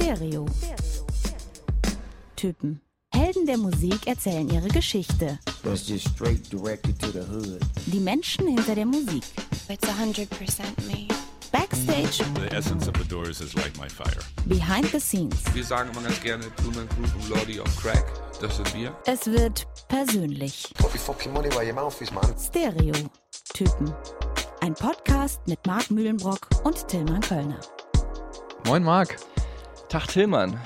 Stereo. Typen. Helden der Musik erzählen ihre Geschichte. That's just straight directed to the hood. Die Menschen hinter der Musik. It's 100% me. Backstage, The essence of the Doors is like my fire. behind the scenes. Wir sagen immer ganz gerne Blumen Group und Lordy of Crack. Das sind wir. Es wird persönlich. Stereo. Typen. Ein Podcast mit Marc Mühlenbrock und Tillmann Kölner. Moin Marc, Tag Tillmann.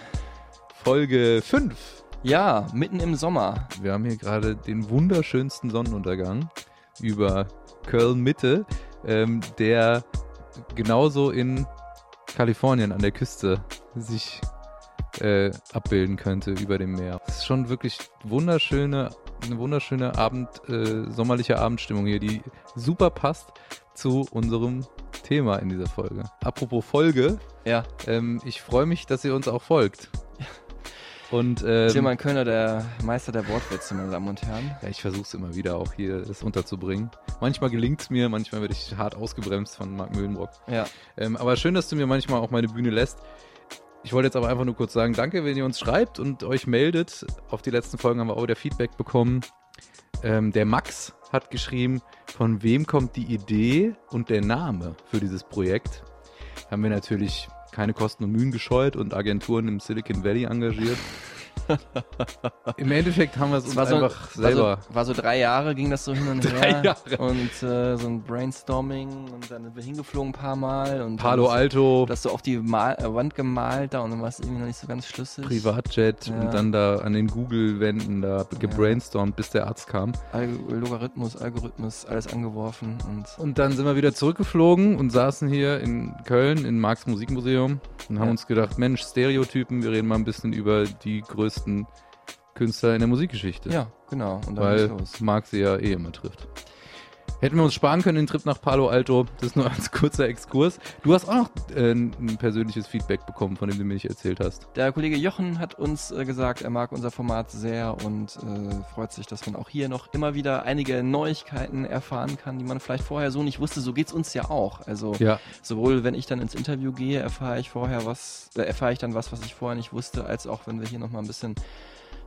Folge 5. Ja, mitten im Sommer. Wir haben hier gerade den wunderschönsten Sonnenuntergang über Köln Mitte, ähm, der genauso in Kalifornien an der Küste sich äh, abbilden könnte über dem Meer. Es ist schon wirklich wunderschöne, eine wunderschöne Abend, äh, sommerliche Abendstimmung hier, die super passt zu unserem Thema in dieser Folge. Apropos Folge, Ja, ähm, ich freue mich, dass ihr uns auch folgt. Und ähm, Tillmann Kölner, der Meister der Wortwitze, meine Damen und Herren. ja, ich versuche es immer wieder auch hier das unterzubringen. Manchmal gelingt es mir, manchmal werde ich hart ausgebremst von Marc Mühlenbrock. Ja, Ähm, aber schön, dass du mir manchmal auch meine Bühne lässt. Ich wollte jetzt aber einfach nur kurz sagen, danke, wenn ihr uns schreibt und euch meldet. Auf die letzten Folgen haben wir auch wieder Feedback bekommen. Ähm, der Max hat geschrieben, von wem kommt die Idee und der Name für dieses Projekt. Haben wir natürlich keine Kosten und Mühen gescheut und Agenturen im Silicon Valley engagiert. Im Endeffekt haben wir es uns war so, einfach war, selber so, war so drei Jahre, ging das so hin und Drei her. Jahre. Und äh, so ein Brainstorming und dann sind wir hingeflogen ein paar Mal. Und Palo Alto, Das so auf die Mal äh, Wand gemalt da und dann war es irgendwie noch nicht so ganz schlüssig. Privatjet Ja. und dann da an den Google-Wänden da gebrainstormt, bis der Arzt kam. Al Logarithmus, Algorithmus, alles angeworfen und Und dann sind wir wieder zurückgeflogen und saßen hier in Köln im Marx Musikmuseum und haben Ja. uns gedacht, Mensch, Stereotypen, wir reden mal ein bisschen über die größten Künstler in der Musikgeschichte. ja, genau. Und dann weil. Marx sie ja eh immer trifft. Hätten wir uns sparen können, den Trip nach Palo Alto. Das ist nur als kurzer Exkurs. Du hast auch noch äh, ein persönliches Feedback bekommen, von dem du mir nicht erzählt hast. Der Kollege Jochen hat uns äh, gesagt, er mag unser Format sehr und äh, freut sich, dass man auch hier noch immer wieder einige Neuigkeiten erfahren kann, die man vielleicht vorher so nicht wusste. So geht's uns ja auch. Also Ja, sowohl wenn ich dann ins Interview gehe, erfahre ich vorher was, äh, erfahre ich dann was, was ich vorher nicht wusste, als auch wenn wir hier noch mal ein bisschen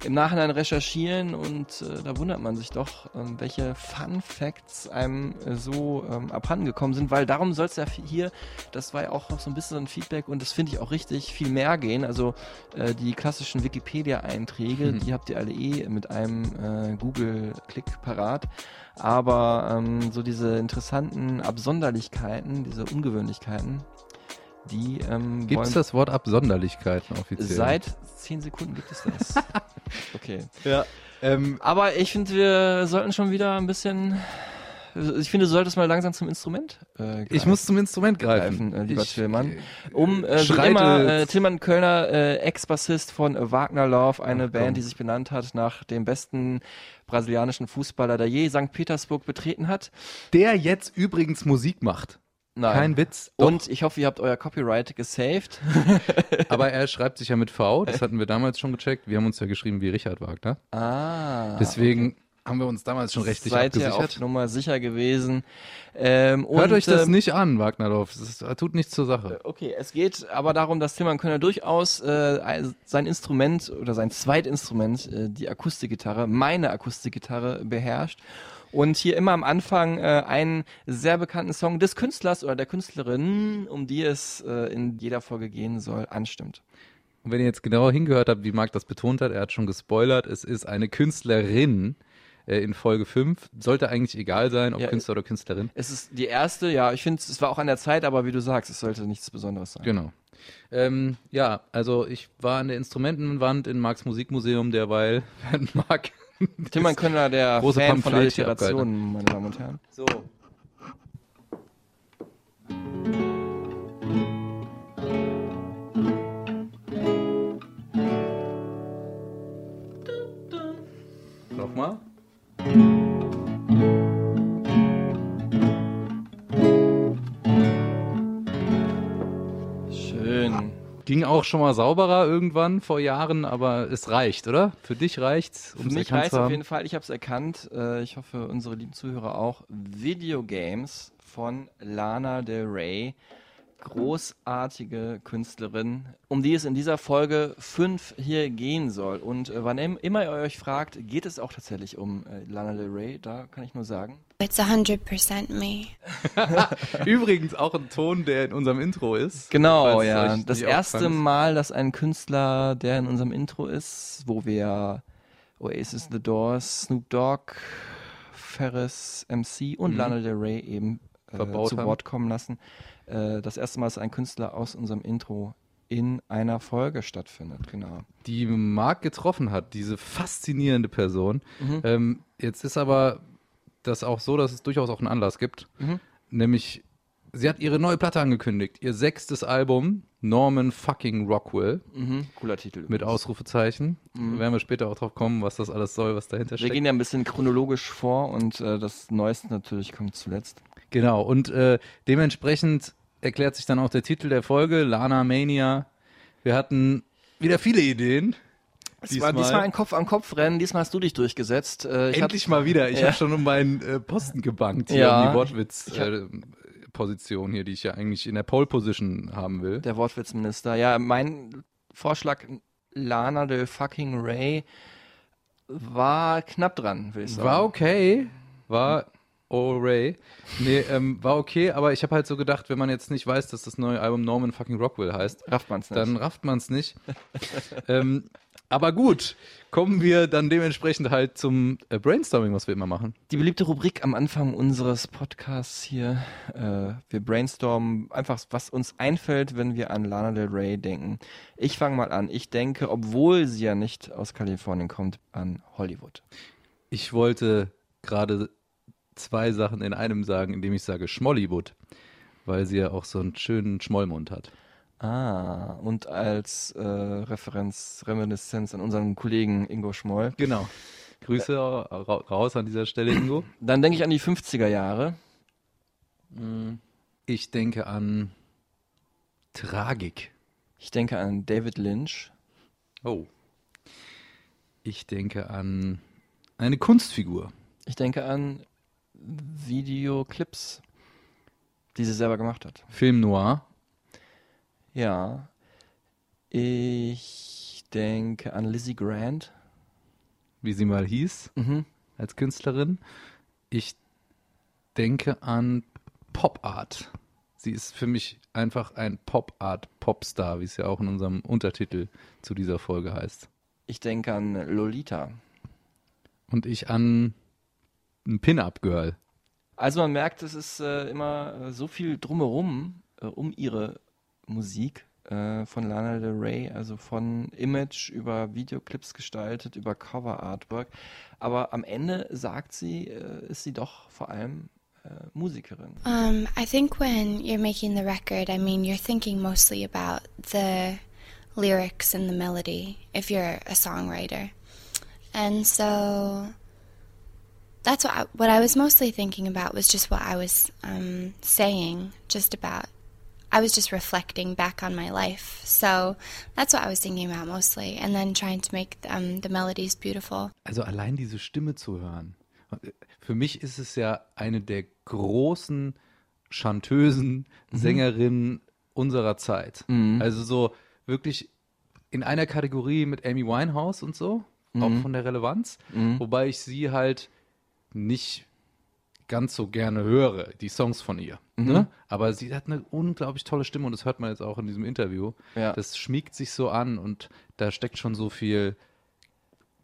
im Nachhinein recherchieren und äh, da wundert man sich doch, ähm, welche Fun Facts einem äh, so ähm, abhanden gekommen sind, weil darum soll es ja hier, das war ja auch noch so ein bisschen ein Feedback und das finde ich auch richtig, viel mehr gehen. Also äh, die klassischen Wikipedia-Einträge, Mhm. die habt ihr alle eh mit einem äh, Google-Klick parat. Aber ähm, so diese interessanten Absonderlichkeiten, diese Ungewöhnlichkeiten, die ähm, gibt es das Wort Absonderlichkeiten offiziell? Seit zehn Sekunden gibt es das. okay. Ja. Ähm, Aber ich finde, wir sollten schon wieder ein bisschen. Ich finde, du solltest mal langsam zum Instrument äh, ich greifen. muss zum Instrument greifen. Greifen, äh, lieber ich, Tillmann. Um äh, wie immer, äh, Tillmann Kölner, äh, Ex-Bassist von Wagner Love, eine Ach, komm. Band, die sich benannt hat nach dem besten brasilianischen Fußballer, der je St. Petersburg betreten hat. Der jetzt übrigens Musik macht. Nein. Kein Witz. Doch. Und ich hoffe, ihr habt euer Copyright gesaved. Aber er schreibt sich ja mit V, das hatten wir damals schon gecheckt. Wir haben uns ja geschrieben wie Richard Wagner. ah. Deswegen haben wir uns damals schon rechtlich Seid ihr abgesichert. auf Nummer sicher gewesen. Ähm, Hört euch das ähm, nicht an, Wagnerdorf. Das tut nichts zur Sache. Okay, es geht aber darum, dass Tillmann Könner durchaus äh, ein- sein Instrument oder sein Zweitinstrument, äh, die Akustikgitarre, meine Akustikgitarre beherrscht und hier immer am Anfang äh, einen sehr bekannten Song des Künstlers oder der Künstlerin, um die es äh, in jeder Folge gehen soll, anstimmt. Und wenn ihr jetzt genauer hingehört habt, wie Marc das betont hat, er hat schon gespoilert, es ist eine Künstlerin äh, in Folge 5. Sollte eigentlich egal sein, ob Ja, Künstler oder Künstlerin. Es ist die erste, ja, ich finde, es war auch an der Zeit, aber wie du sagst, es sollte nichts Besonderes sein. Genau. Ähm, ja, also ich war an der Instrumentenwand in Marks Musikmuseum derweil, während Marc Tillmann Könner, der Große Fan von Pamphlet Alliterationen, meine Damen und Herren. So. Nochmal. Ging auch schon mal sauberer irgendwann vor Jahren, aber es reicht, oder? Für dich reicht's, Für um's mich zu auf jeden Fall, ich habe es erkannt, äh, ich hoffe unsere lieben Zuhörer auch, Videogames von Lana Del Rey. Großartige Künstlerin, um die es in dieser Folge 5 hier gehen soll. Und äh, wann im- immer ihr euch fragt, geht es auch tatsächlich um äh, Lana Del Rey, da kann ich nur sagen. It's 100% me. Übrigens auch ein Ton, der in unserem Intro ist. Genau, ja. Das erste. Mal, dass ein Künstler, der in unserem Intro ist, wo wir Oasis, The Doors, Snoop Dogg, Ferris, MC und Mhm. Lana Del Rey eben äh, Verbaut zu haben. Wort kommen lassen. Äh, das erste Mal, dass ein Künstler aus unserem Intro in einer Folge stattfindet, genau. die Marc getroffen hat, diese faszinierende Person. Mhm. Ähm, jetzt ist aber das auch so, dass es durchaus auch einen Anlass gibt. Mhm. Nämlich, sie hat ihre neue Platte angekündigt. Ihr sechstes Album, Norman fucking Rockwell, Mhm. Cooler Titel. mit übrigens. Ausrufezeichen. Mhm. Werden wir später auch drauf kommen, was das alles soll, was dahinter Wir steckt. gehen ja ein bisschen chronologisch vor und äh, das Neueste natürlich kommt zuletzt. Genau, und äh, dementsprechend erklärt sich dann auch der Titel der Folge, Lana Mania. Wir hatten wieder viele Ideen. Es war diesmal ein Kopf-an-Kopf-Rennen, diesmal hast du dich durchgesetzt. Äh, ich Endlich hab, mal wieder. Ich Ja. habe schon um meinen äh, Posten gebankt, hier Ja. um die Ich hab- Wortwitz-Position hier, die ich ja eigentlich in der Pole-Position haben will. Der Wortwitzminister. Ja, mein Vorschlag, Lana Del fucking Ray, war knapp dran, will ich sagen. War okay, war oh Ray. Nee, ähm, war okay, aber ich habe halt so gedacht, wenn man jetzt nicht weiß, dass das neue Album Norman fucking Rockwell heißt, Rafft man's nicht. dann rafft man es nicht. ähm, aber gut, kommen wir dann dementsprechend halt zum äh, Brainstorming, was wir immer machen. Die beliebte Rubrik am Anfang unseres Podcasts hier. Äh, wir brainstormen einfach, was uns einfällt, wenn wir an Lana Del Rey denken. Ich fange mal an. Ich denke, obwohl sie ja nicht aus Kalifornien kommt, an Hollywood. Ich wollte gerade zwei Sachen in einem sagen, indem ich sage Schmollywood, weil sie ja auch so einen schönen Schmollmund hat. Ah, und als äh, Referenz, Reminiszenz an unseren Kollegen Ingo Schmoll. Genau. Grüße ra raus an dieser Stelle, Ingo. Dann denke ich an die 50er Jahre. Ich denke an Tragik. Ich denke an David Lynch. Oh. Ich denke an eine Kunstfigur. Ich denke an Videoclips, die sie selber gemacht hat. Film Noir. Ja. Ich denke an Lizzie Grant. wie sie mal hieß, Mhm. als Künstlerin. Ich denke an Pop Art. Sie ist für mich einfach ein Pop Art Popstar, wie es ja auch in unserem Untertitel zu dieser Folge heißt. Ich denke an Lolita. Und ich an ein Pin-Up Girl. Also man merkt, es ist äh, immer äh, so viel drumherum äh, um ihre Musik äh, von Lana Del Rey, also von Image über Videoclips gestaltet, über Cover Artwork. Aber am Ende sagt sie, äh, ist sie doch vor allem äh, Musikerin. Um, I think when you're making the record, I mean, you're thinking mostly about the lyrics and the melody if you're a songwriter. And so that's what I, what I was mostly thinking about was just what I was um, saying, just about. I was just reflecting back on my life. So that's what I was thinking about mostly. And then trying to make um, the melodies beautiful. Also allein diese Stimme zu hören. Für mich ist es ja eine der großen chantösen Sängerinnen unserer Zeit. Also so wirklich in einer Kategorie mit Amy Winehouse und so, auch von der Relevanz. Wobei ich sie halt nicht ganz so gerne höre, die Songs von ihr. Ne? Aber sie hat eine unglaublich tolle Stimme und das hört man jetzt auch in diesem Interview. Ja. Das schmiegt sich so an und da steckt schon so viel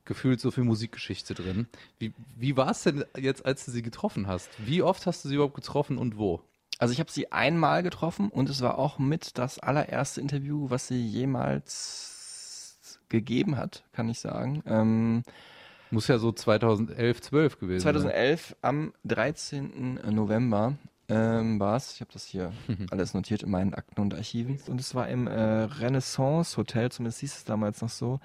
gefühlt so viel Musikgeschichte drin. Wie, wie war es denn jetzt, als du sie getroffen hast? Wie oft hast du sie überhaupt getroffen und wo? Also ich habe sie einmal getroffen und es war auch mit das allererste Interview, was sie jemals gegeben hat, kann ich sagen. Ähm, Muss ja so 2011, 12 gewesen sein. 2011 am 13. November ähm, war es. Ich habe das hier alles notiert in meinen Akten und Archiven. Und es war im äh, Renaissance Hotel, zumindest hieß es damals noch so,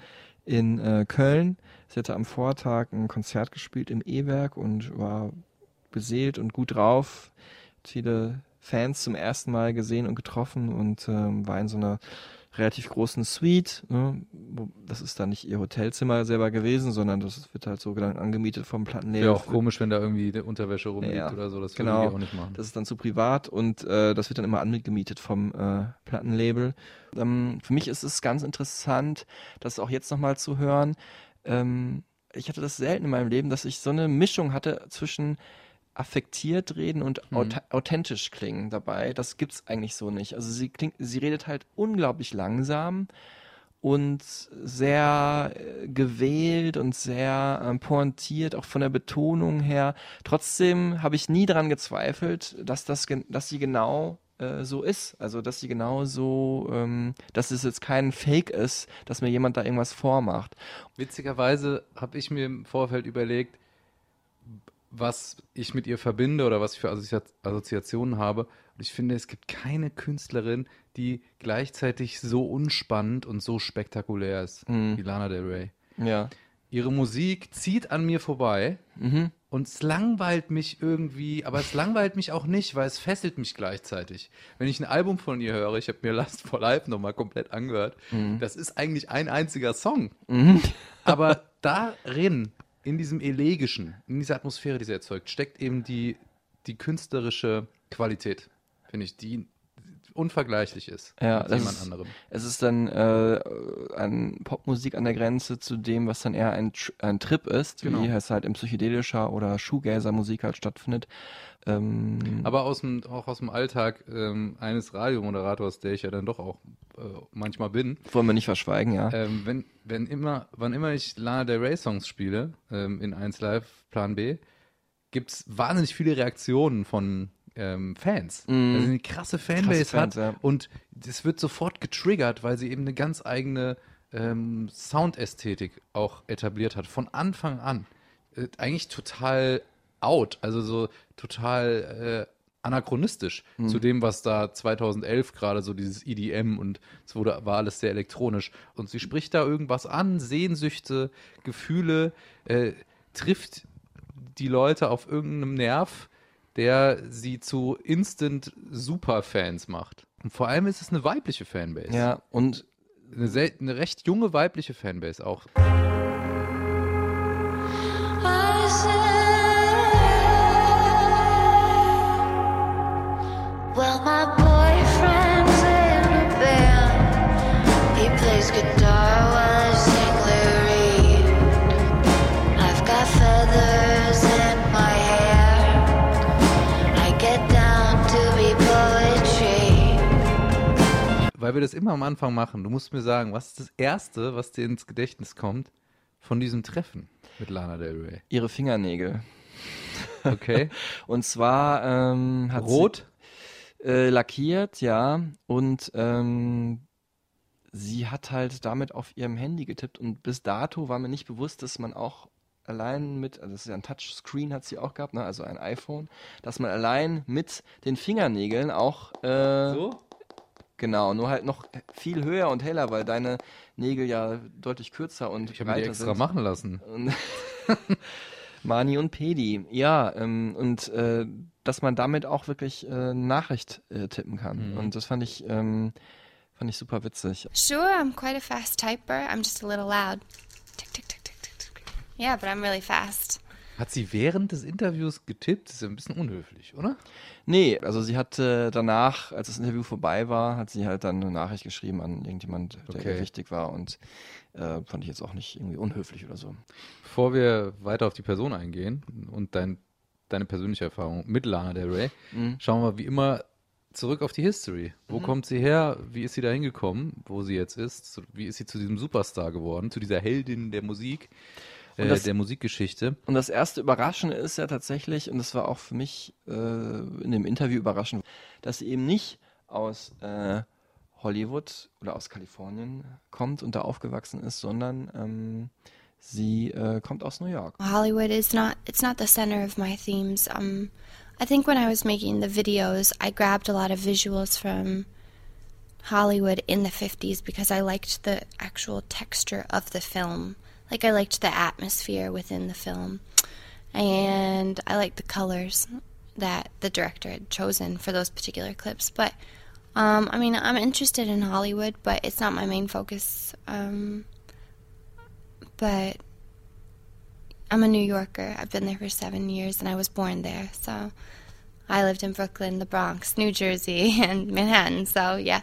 in äh, Köln. Sie hatte am Vortag ein Konzert gespielt im E-Werk und war beseelt und gut drauf. Viele Fans zum ersten Mal gesehen und getroffen und ähm, war in so einer relativ großen Suite. Ne? Wo- Das ist dann nicht ihr Hotelzimmer selber gewesen, sondern das wird halt so angemietet vom Plattenlabel. Wäre auch komisch, wenn da irgendwie eine Unterwäsche rumliegt Ja, oder so. Das genau. würde ich auch nicht machen. Das ist dann zu privat und äh, das wird dann immer angemietet vom äh, Plattenlabel. Ähm, für mich ist es ganz interessant, das auch jetzt nochmal zu hören. Ähm, ich hatte das selten in meinem Leben, dass ich so eine Mischung hatte zwischen affektiert reden und Mhm. aut authentisch klingen dabei. Das gibt's eigentlich so nicht. Also sie klingt, sie redet halt unglaublich langsam und sehr äh, gewählt und sehr ähm, pointiert, auch von der Betonung her. Trotzdem habe ich nie daran gezweifelt, dass das, dass sie genau äh, so ist. Also dass sie genau so, ähm, dass es jetzt kein Fake ist, dass mir jemand da irgendwas vormacht. Witzigerweise habe ich mir im Vorfeld überlegt, was ich mit ihr verbinde oder was ich für Assozi Assoziationen habe. Und ich finde, es gibt keine Künstlerin, die gleichzeitig so unspannend und so spektakulär ist Mhm. wie Lana Del Rey. Ja. Ihre Musik zieht an mir vorbei Mhm. und es langweilt mich irgendwie, aber es langweilt mich auch nicht, weil es fesselt mich gleichzeitig. Wenn ich ein Album von ihr höre, ich habe mir Last for Life nochmal komplett angehört, das ist eigentlich ein einziger Song. Mhm. Aber darin, in diesem Elegischen, in dieser Atmosphäre, die sie erzeugt, steckt eben die, die künstlerische Qualität, finde ich, die unvergleichlich ist Ja, mit jemand ist- anderem. Es ist dann äh, an Popmusik an der Grenze zu dem, was dann eher ein, ein Trip ist, Genau. wie es halt im psychedelischer oder Shoegazer-Musik halt stattfindet. Ähm, Aber aus dem, auch aus dem Alltag ähm, eines Radiomoderators, der ich ja dann doch auch äh, manchmal bin, wollen wir nicht verschweigen, ja. ähm, wenn, wenn immer, wann immer ich Lana Del Rey Songs spiele, ähm, in 1 Live Plan B, gibt es wahnsinnig viele Reaktionen von ähm, Fans. Dass sie eine krasse Fanbase Krasse Fans, hat ja. und das wird sofort getriggert, weil sie eben eine ganz eigene ähm, Soundästhetik auch etabliert hat, von Anfang an. Äh, eigentlich total out, also so total äh, anachronistisch Mhm. zu dem, was da 2011 gerade so dieses EDM und es wurde, war alles sehr elektronisch. Und sie spricht da irgendwas an, Sehnsüchte, Gefühle, äh, trifft die Leute auf irgendeinem Nerv, der sie zu Instant Superfans macht. Und vor allem ist es eine weibliche Fanbase. ja, und Eine, eine recht junge weibliche Fanbase auch. Weil wir das immer am Anfang machen. Du musst mir sagen, was ist das Erste, was dir ins Gedächtnis kommt von diesem Treffen mit Lana Del Rey? ihre Fingernägel. Okay. Und zwar ähm, hat Rot? sie äh, lackiert, ja, und ähm, sie hat halt damit auf ihrem Handy getippt und bis dato war mir nicht bewusst, dass man auch allein mit, also das ist ja ein Touchscreen hat sie auch gehabt, ne, also ein iPhone, dass man allein mit den Fingernägeln auch äh, So? Genau, nur halt noch viel höher und heller, weil deine Nägel ja deutlich kürzer und Ich habe mir die breiter extra sind. machen lassen. Mani und Pedi, ja, ähm, und äh, dass man damit auch wirklich äh, Nachricht äh, tippen kann. Mhm. Und das fand ich, ähm, fand ich super witzig. Sure, I'm quite a fast typer. I'm just a little loud. Tick, tick, tick, tick, tick, tick. Yeah, but I'm really fast. Hat sie während des Interviews getippt? Das ist ja ein bisschen unhöflich, oder? Nee, also sie hat äh, danach, als das Interview vorbei war, hat sie halt dann eine Nachricht geschrieben an irgendjemand, der Okay. ihr wichtig war und äh, fand ich jetzt auch nicht irgendwie unhöflich oder so. Bevor wir weiter auf die Person eingehen und dein, deine persönliche Erfahrung mit Lana Del Rey, Mhm. schauen wir wie immer zurück auf die History. Wo kommt sie her? Wie ist sie da hingekommen, wo sie jetzt ist? Wie ist sie zu diesem Superstar geworden, zu dieser Heldin der Musik, äh, das- der Musikgeschichte? Und das erste Überraschende ist ja tatsächlich, und das war auch für mich äh, in dem Interview überraschend, dass sie eben nicht aus äh, Hollywood oder aus Kalifornien kommt und da aufgewachsen ist, sondern ähm, sie äh, kommt aus New York. Hollywood is not it's not the center of my themes. Um I think when I was making the videos, I grabbed a lot of visuals from Hollywood in the 50s because I liked the actual texture of the film. Like I liked the atmosphere within the film. And I liked the colors that the director had chosen for those particular clips, but Um, I mean, I'm interested in Hollywood, but it's not my main focus. Um, but I'm a New Yorker. I've been there for seven years, and I was born there. So I lived in Brooklyn, the Bronx, New Jersey, and Manhattan. So yeah.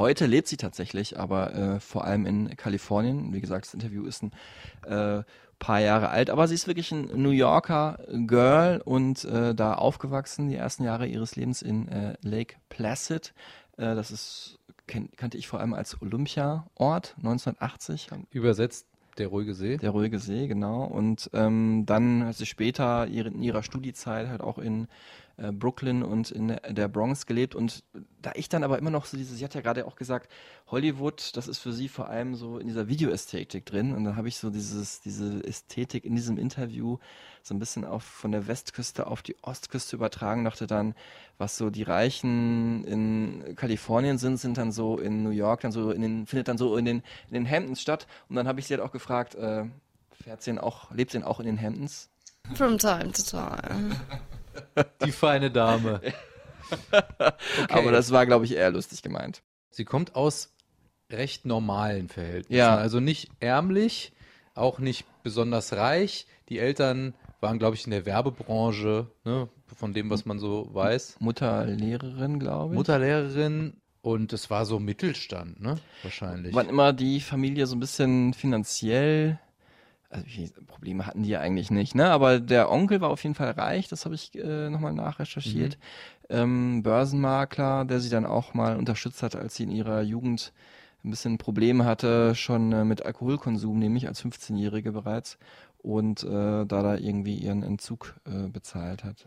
Heute lebt sie tatsächlich, aber äh, vor allem in Kalifornien. Wie gesagt, das Interview ist ein äh, paar Jahre alt, aber sie ist wirklich ein New Yorker Girl und äh, da aufgewachsen, die ersten Jahre ihres Lebens in äh, Lake Placid. Äh, das ist kenn, kannte ich vor allem als Olympia-Ort 1980. Übersetzt der ruhige See. Der ruhige See, genau. Und ähm, dann hat sie später ihre, in ihrer Studiezeit halt auch in äh, Brooklyn und in der Bronx gelebt. Und da ich dann aber immer noch so diese, sie hat ja gerade auch gesagt, Hollywood, das ist für sie vor allem so in dieser Videoästhetik drin. Und dann habe ich so dieses, diese Ästhetik in diesem Interview so ein bisschen auf von der Westküste auf die Ostküste übertragen, dachte dann, was so die Reichen in Kalifornien sind, sind dann so in New York, dann so in den, findet dann so in den, in den Hamptons statt. Und dann habe ich sie halt auch gefragt, äh, fährt sie auch, lebt sie denn auch in den Hamptons? From time to time. Die feine Dame. Okay. Aber das war, glaube ich, eher lustig gemeint. Sie kommt aus recht normalen Verhältnissen. Ja. Also nicht ärmlich, auch nicht besonders reich. Die Eltern waren, glaube ich, in der Werbebranche, ne, von dem, was man so weiß. Mutterlehrerin, glaube ich. Mutterlehrerin und es war so Mittelstand, ne? Wahrscheinlich. Wann immer die Familie so ein bisschen finanziell, also Probleme hatten die ja eigentlich nicht, ne? Aber der Onkel war auf jeden Fall reich, das habe ich äh, nochmal nachrecherchiert. Ähm, Börsenmakler, der sie dann auch mal unterstützt hat, als sie in ihrer Jugend ein bisschen Probleme hatte, schon äh, mit Alkoholkonsum, nämlich als 15-Jährige bereits. Und äh, da da irgendwie ihren Entzug äh, bezahlt hat.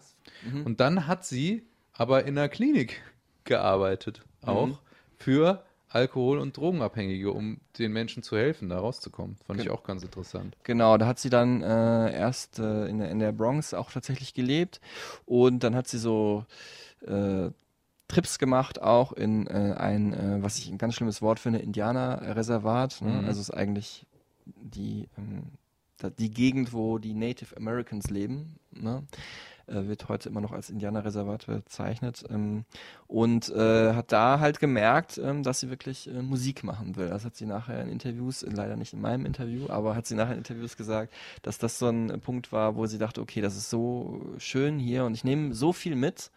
Und dann hat sie aber in einer Klinik gearbeitet, auch Mhm. für Alkohol- und Drogenabhängige, um den Menschen zu helfen, da rauszukommen. Fand ich Gen- auch ganz interessant. Genau, da hat sie dann äh, erst äh, in, der, in der Bronx auch tatsächlich gelebt und dann hat sie so äh, Trips gemacht, auch in äh, ein, äh, was ich ein ganz schlimmes Wort finde, Indianerreservat. Ne? Mhm. Also es ist eigentlich die, ähm, die Gegend, wo die Native Americans leben. Ne? Äh, wird heute immer noch als Indianerreservat bezeichnet. Ähm, und äh, hat da halt gemerkt, ähm, dass sie wirklich äh, Musik machen will. Das hat sie nachher in Interviews, leider nicht in meinem Interview, aber hat sie nachher in Interviews gesagt, dass das so ein Punkt war, wo sie dachte, okay, das ist so schön hier und ich nehme so viel mit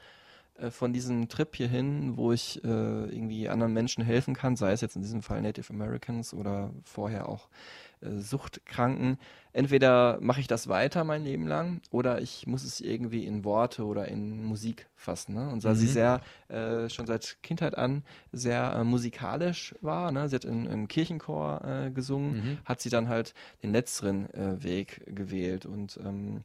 äh, von diesem Trip hierhin, wo ich äh, irgendwie anderen Menschen helfen kann, sei es jetzt in diesem Fall Native Americans oder vorher auch äh, Suchtkranken. Entweder mache ich das weiter mein Leben lang oder ich muss es irgendwie in Worte oder in Musik fassen. Ne? Und da sie Mhm. sehr äh, schon seit Kindheit an sehr äh, musikalisch war, ne? sie hat in, im Kirchenchor äh, gesungen, Mhm. hat sie dann halt den letzteren äh, Weg gewählt und ähm,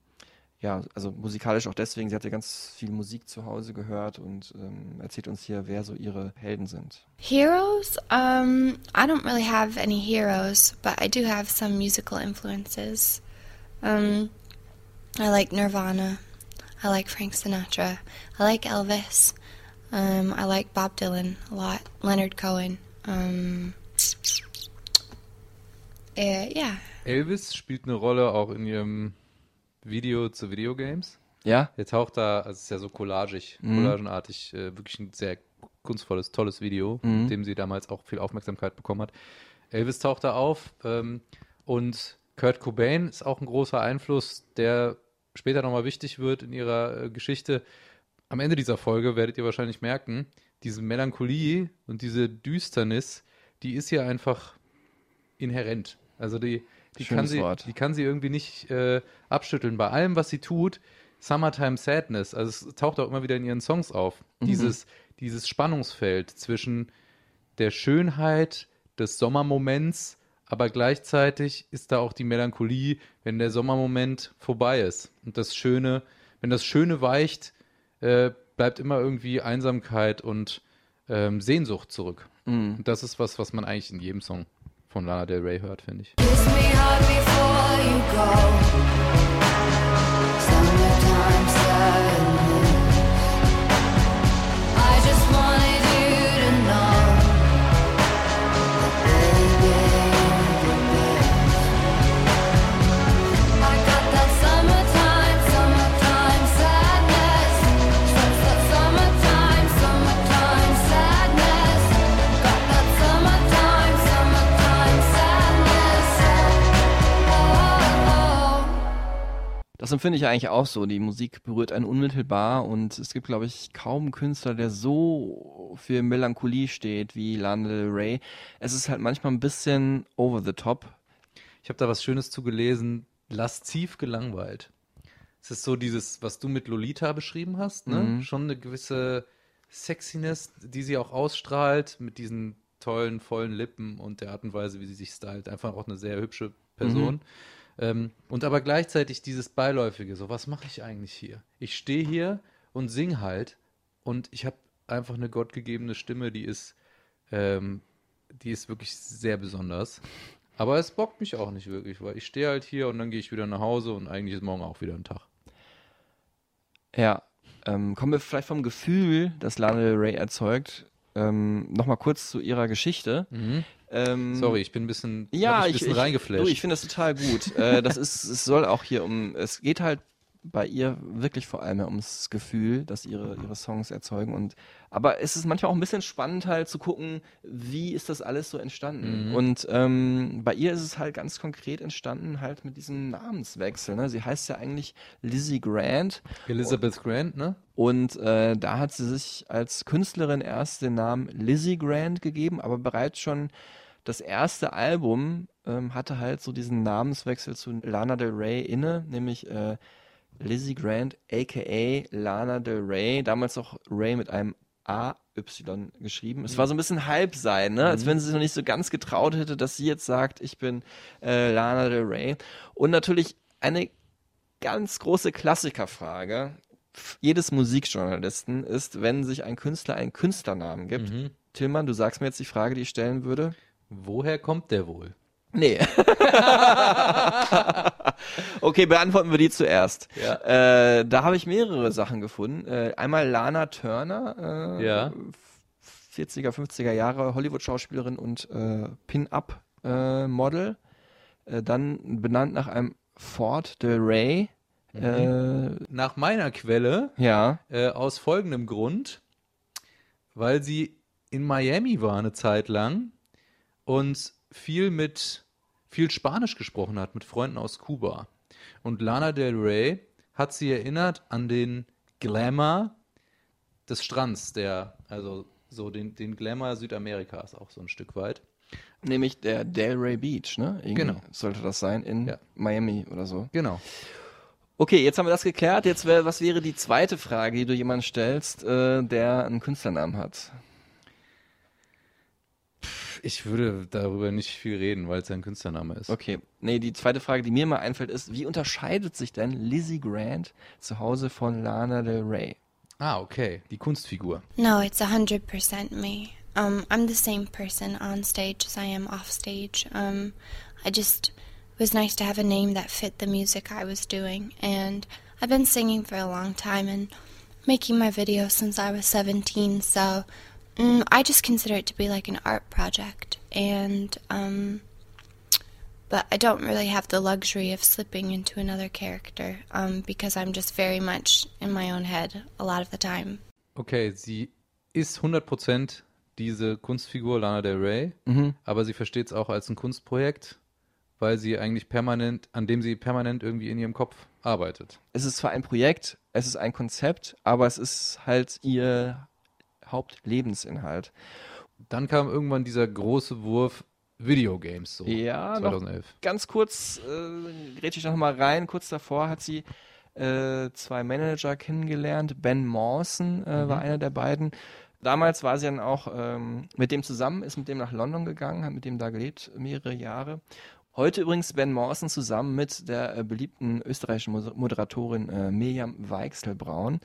ja, also musikalisch auch deswegen, sie hatte ganz viel Musik zu Hause gehört und ähm, erzählt uns hier, wer so ihre Helden sind. Heroes? Um, I don't really have any heroes, but I do have some musical influences. Um, I like Nirvana. I like Frank Sinatra. I like Elvis. Um, I like Bob Dylan a lot. Leonard Cohen. Um, uh, yeah. Elvis spielt eine Rolle auch in ihrem Video zu Videogames. Ja? Der taucht da, also es ist ja so collagig, Mhm. collagenartig, äh, wirklich ein sehr kunstvolles, tolles Video, Mhm. mit dem sie damals auch viel Aufmerksamkeit bekommen hat. Elvis taucht da auf ähm, und Kurt Cobain ist auch ein großer Einfluss, der später nochmal wichtig wird in ihrer äh, Geschichte. Am Ende dieser Folge werdet ihr wahrscheinlich merken, diese Melancholie und diese Düsternis, die ist hier einfach inhärent. Also die, die, kann, sie, Wort. die kann sie irgendwie nicht äh, abschütteln. Bei allem, was sie tut, Summertime Sadness, also es taucht auch immer wieder in ihren Songs auf. Mhm. Dieses, dieses Spannungsfeld zwischen der Schönheit des Sommermoments, aber gleichzeitig ist da auch die Melancholie, wenn der Sommermoment vorbei ist. Und das Schöne, wenn das Schöne weicht, äh, bleibt immer irgendwie Einsamkeit und ähm, Sehnsucht zurück. Mhm. Und das ist was, was man eigentlich in jedem Song von Lana Del Rey hört, finde ich. Kiss me hard before you go. Das empfinde ich eigentlich auch so. Die Musik berührt einen unmittelbar und es gibt, glaube ich, kaum einen Künstler, der so für Melancholie steht wie Lana Del Rey. Es ist halt manchmal ein bisschen over the top. Ich habe da was Schönes zu gelesen. Lasziv gelangweilt. Es ist so dieses, was du mit Lolita beschrieben hast, ne? Mhm. Schon eine gewisse Sexiness, die sie auch ausstrahlt, mit diesen tollen, vollen Lippen und der Art und Weise, wie sie sich stylt. Einfach auch eine sehr hübsche Person. Ähm, und aber gleichzeitig dieses Beiläufige, so, was mache ich eigentlich hier? Ich stehe hier und sing halt und ich habe einfach eine gottgegebene Stimme, die ist, ähm, die ist wirklich sehr besonders. Aber es bockt mich auch nicht wirklich, weil ich stehe halt hier und dann gehe ich wieder nach Hause und eigentlich ist morgen auch wieder ein Tag. Ja, ähm, kommen wir vielleicht vom Gefühl, das Lana Rey erzeugt, ähm, nochmal kurz zu ihrer Geschichte. Ähm, Sorry, ich bin ein bisschen, Ja, ich, ein bisschen ich, reingeflasht. du, ich finde das total gut. äh, das ist, es soll auch hier um, es geht halt bei ihr wirklich vor allem ums Gefühl, das ihre, ihre Songs erzeugen und, aber es ist manchmal auch ein bisschen spannend halt zu gucken, wie ist das alles so entstanden. Mhm. Und ähm, bei ihr ist es halt ganz konkret entstanden halt mit diesem Namenswechsel. Ne? Sie heißt ja eigentlich Lizzie Grant Elizabeth Grant, ne? und äh, da hat sie sich als Künstlerin erst den Namen Lizzie Grant gegeben, aber bereits schon das erste Album ähm, hatte halt so diesen Namenswechsel zu Lana Del Rey inne, nämlich äh, Lizzie Grant, aka Lana Del Rey, damals auch Ray mit einem AY geschrieben. Es war so ein bisschen halb sein, ne? als wenn sie sich noch nicht so ganz getraut hätte, dass sie jetzt sagt, ich bin äh, Lana Del Rey. Und natürlich eine ganz große Klassikerfrage jedes Musikjournalisten ist, wenn sich ein Künstler einen Künstlernamen gibt. Mhm. Tillmann, du sagst mir jetzt die Frage, die ich stellen würde. Woher kommt der wohl? Nee. okay, beantworten wir die zuerst. Ja. Äh, da habe ich mehrere Sachen gefunden. Äh, einmal Lana Turner, äh, Ja. 40er, 50er Jahre Hollywood-Schauspielerin und äh, Pin-Up-Model. Äh, dann benannt nach einem Ford Del Rey. Äh, Nach meiner Quelle ja. äh, aus folgendem Grund, weil sie in Miami war eine Zeit lang und viel mit viel Spanisch gesprochen hat mit Freunden aus Kuba. Und Lana Del Rey hat sie erinnert an den Glamour des Strands, der also so den, den Glamour Südamerikas auch so ein Stück weit. Nämlich der Delray Beach, ne? Irgendwie Genau. Sollte das sein in Ja. Miami oder so. Genau. Okay, jetzt haben wir das geklärt. Jetzt wär, was wäre die zweite Frage, die du jemandem stellst, äh, der einen Künstlernamen hat? Ich würde darüber nicht viel reden, weil es ein Künstlername ist. Okay, nee, die zweite Frage, die mir mal einfällt, ist, wie unterscheidet sich denn Lizzie Grant zu Hause von Lana Del Rey? Ah, okay. Die Kunstfigur. No, it's a hundred percent me. Um, I'm the same person on stage as I am off stage. Um, I just it was nice to have a name that fit the music I was doing, and I've been singing for a long time and making my videos since I was 17. So mm, I just consider it to be like an art project, and um, but I don't really have the luxury of slipping into another character um, because I'm just very much in my own head a lot of the time. Okay, sie ist 100% diese Kunstfigur Lana Del Rey, Mhm. aber sie versteht es auch als ein Kunstprojekt, weil sie eigentlich permanent, an dem sie permanent irgendwie in ihrem Kopf arbeitet. Es ist zwar ein Projekt, es ist ein Konzept, aber es ist halt ihr Hauptlebensinhalt. Dann kam irgendwann dieser große Wurf Videogames so. Ja, noch 2011. ganz kurz, äh, grätsch ich noch mal rein, kurz davor hat sie äh, zwei Manager kennengelernt. Ben Mawson äh, war einer der beiden. Damals war sie dann auch ähm, mit dem zusammen, ist mit dem nach London gegangen, hat mit dem da gelebt, mehrere Jahre. Heute übrigens Ben Mawson zusammen mit der äh, beliebten österreichischen Moder- Moderatorin äh, Mirjam Weichselbraun.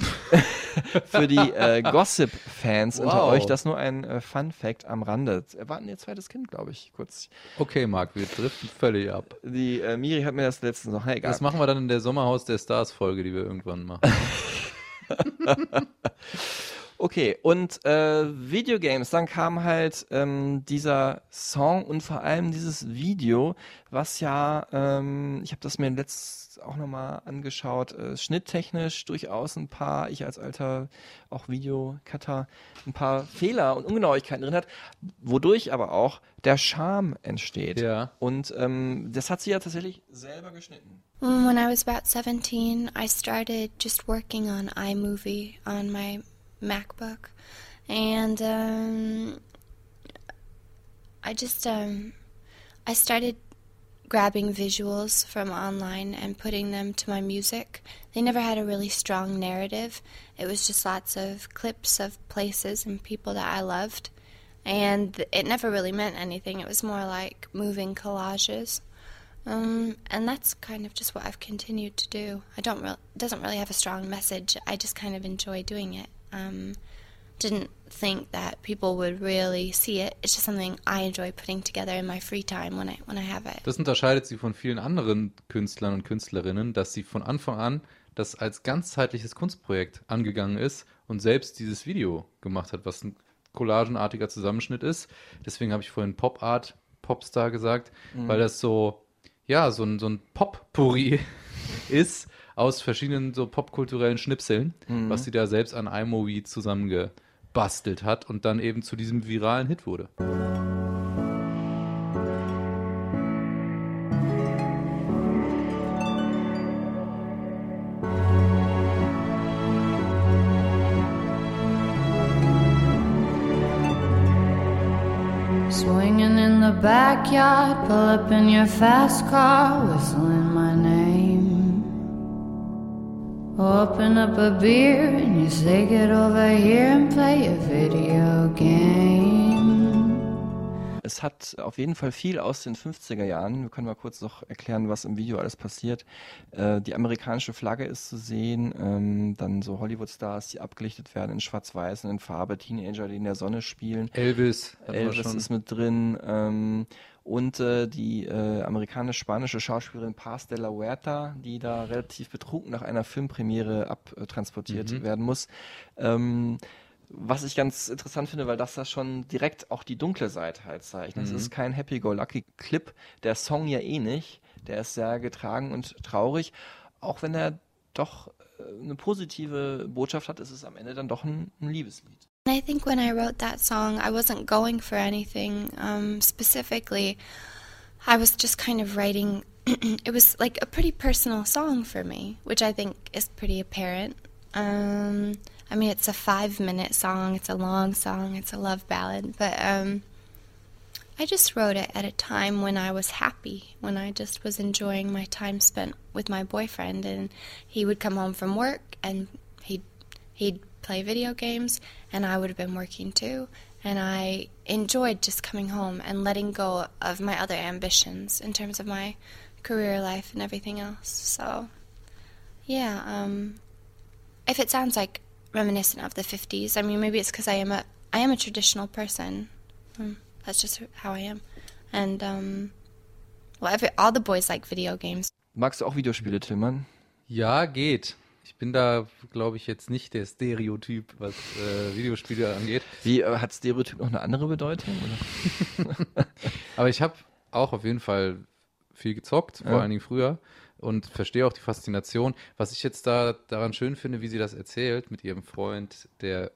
Für die äh, Gossip-Fans unter Wow. euch, das nur ein äh, Fun-Fact am Rande. Er war ihr zweites Kind, glaube ich, kurz. Okay, Marc, wir driften völlig ab. Die äh, Miri hat mir das letztens noch, hey. Das machen wir dann in der Sommerhaus der Stars Folge, die wir irgendwann machen. Okay, und äh, Videogames, dann kam halt ähm, dieser Song und vor allem dieses Video, was ja, ähm, ich habe das mir letzt auch nochmal angeschaut, äh, schnitttechnisch durchaus ein paar, ich als alter auch Videocutter, ein paar Fehler und Ungenauigkeiten drin hat, wodurch aber auch der Charme entsteht. Ja. Und ähm, das hat sie ja tatsächlich selber geschnitten. When I was about 17, I started just working on iMovie on my MacBook. And um, I just um, I started grabbing visuals from online and putting them to my music. They never had a really strong narrative. It was just lots of clips of places and people that I loved. And it never really meant anything. It was more like moving collages. Um, and that's kind of just what I've continued to do. I don't really, doesn't really have a strong message. I just kind of enjoy doing it. Um, didn't think that people would really see it. It's just something I enjoy putting together in my free time when I when I have it. Das unterscheidet sie von vielen anderen Künstlern und Künstlerinnen, dass sie von Anfang an das als ganzheitliches Kunstprojekt angegangen ist und selbst dieses Video gemacht hat, was ein collagenartiger Zusammenschnitt ist. Deswegen habe ich vorhin Pop Art, Popstar gesagt, weil das so, ja, so ein, so ein Pop-Puri ist aus verschiedenen so popkulturellen Schnipseln, was sie da selbst an iMovie zusammengebastelt hat und dann eben zu diesem viralen Hit wurde. Swinging in the backyard, pull up in your fast car, whistling my name. Open up a beer and you say, Get over here and play a video game. Es hat auf jeden Fall viel aus den 50er Jahren. Wir können mal kurz noch erklären, was im Video alles passiert. Äh, die amerikanische Flagge ist zu sehen, ähm, dann so Hollywood-Stars, die abgelichtet werden in Schwarz-Weiß und in Farbe, Teenager, die in der Sonne spielen. Elvis, wir Elvis ist mit drin. Ähm, und äh, die äh, amerikanisch-spanische Schauspielerin Paz de la Huerta, die da relativ betrunken nach einer Filmpremiere abtransportiert Mhm. werden muss. Ähm, was ich ganz interessant finde, weil das da schon direkt auch die dunkle Seite halt zeigt. Es Mhm. ist kein Happy-Go-Lucky-Clip. Der Song ja eh nicht. Der ist sehr getragen und traurig. Auch wenn er doch äh, eine positive Botschaft hat, ist es am Ende dann doch ein, ein Liebeslied. I think when I wrote that song, I wasn't going for anything um, specifically. I was just kind of writing. it was like a pretty personal song for me, which I think is pretty apparent. Um, I mean, it's a five-minute song. It's a long song. It's a love ballad, but um, I just wrote it at a time when I was happy, when I just was enjoying my time spent with my boyfriend, and he would come home from work and he'd he'd play video games, and I would have been working too. And I enjoyed just coming home and letting go of my other ambitions in terms of my career life and everything else. So, yeah, um, if it sounds like reminiscent of the 50s, I mean, maybe it's because I am a I am a traditional person. Um, that's just how I am. And um, well, every, all the boys like video games. Magst du auch Videospiele, Tillmann? Ja, geht. Ich bin da, glaube ich, jetzt nicht der Stereotyp, was äh, Videospiele angeht. Wie, äh, hat Stereotyp noch eine andere Bedeutung? Oder? Aber ich habe auch auf jeden Fall viel gezockt, vor Ja. allen Dingen früher. Und verstehe auch die Faszination. Was ich jetzt da daran schön finde, wie sie das erzählt mit ihrem Freund, der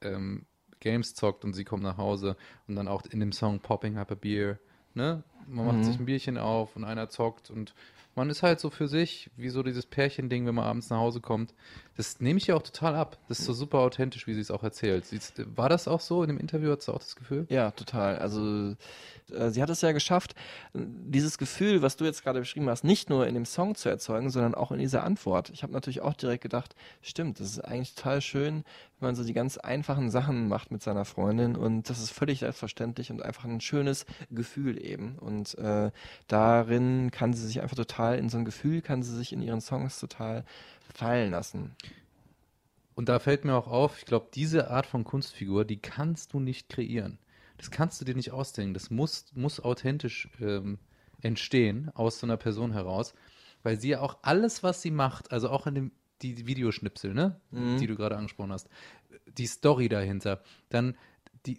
ähm, Games zockt und sie kommt nach Hause und dann auch in dem Song Popping Up a Beer, ne? Man macht Mhm. sich ein Bierchen auf und einer zockt und man ist halt so für sich, wie so dieses Pärchending, wenn man abends nach Hause kommt. Das nehme ich ja auch total ab. Das ist so super authentisch, wie sie es auch erzählt. Sie, war das auch so in dem Interview? Hat sie auch das Gefühl? Ja, total. Also äh, sie hat es ja geschafft, dieses Gefühl, was du jetzt gerade beschrieben hast, nicht nur in dem Song zu erzeugen, sondern auch in dieser Antwort. Ich habe natürlich auch direkt gedacht, stimmt, das ist eigentlich total schön, man so die ganz einfachen Sachen macht mit seiner Freundin und das ist völlig selbstverständlich und einfach ein schönes Gefühl eben. Und äh, darin kann sie sich einfach total, in so ein Gefühl kann sie sich in ihren Songs total fallen lassen. Und da fällt mir auch auf, ich glaube, diese Art von Kunstfigur, die kannst du nicht kreieren. Das kannst du dir nicht ausdenken. Das muss, muss authentisch ähm, entstehen aus so einer Person heraus, weil sie ja auch alles, was sie macht, also auch in dem die Videoschnipsel, ne? Mhm. Die du gerade angesprochen hast. Die Story dahinter. Dann die,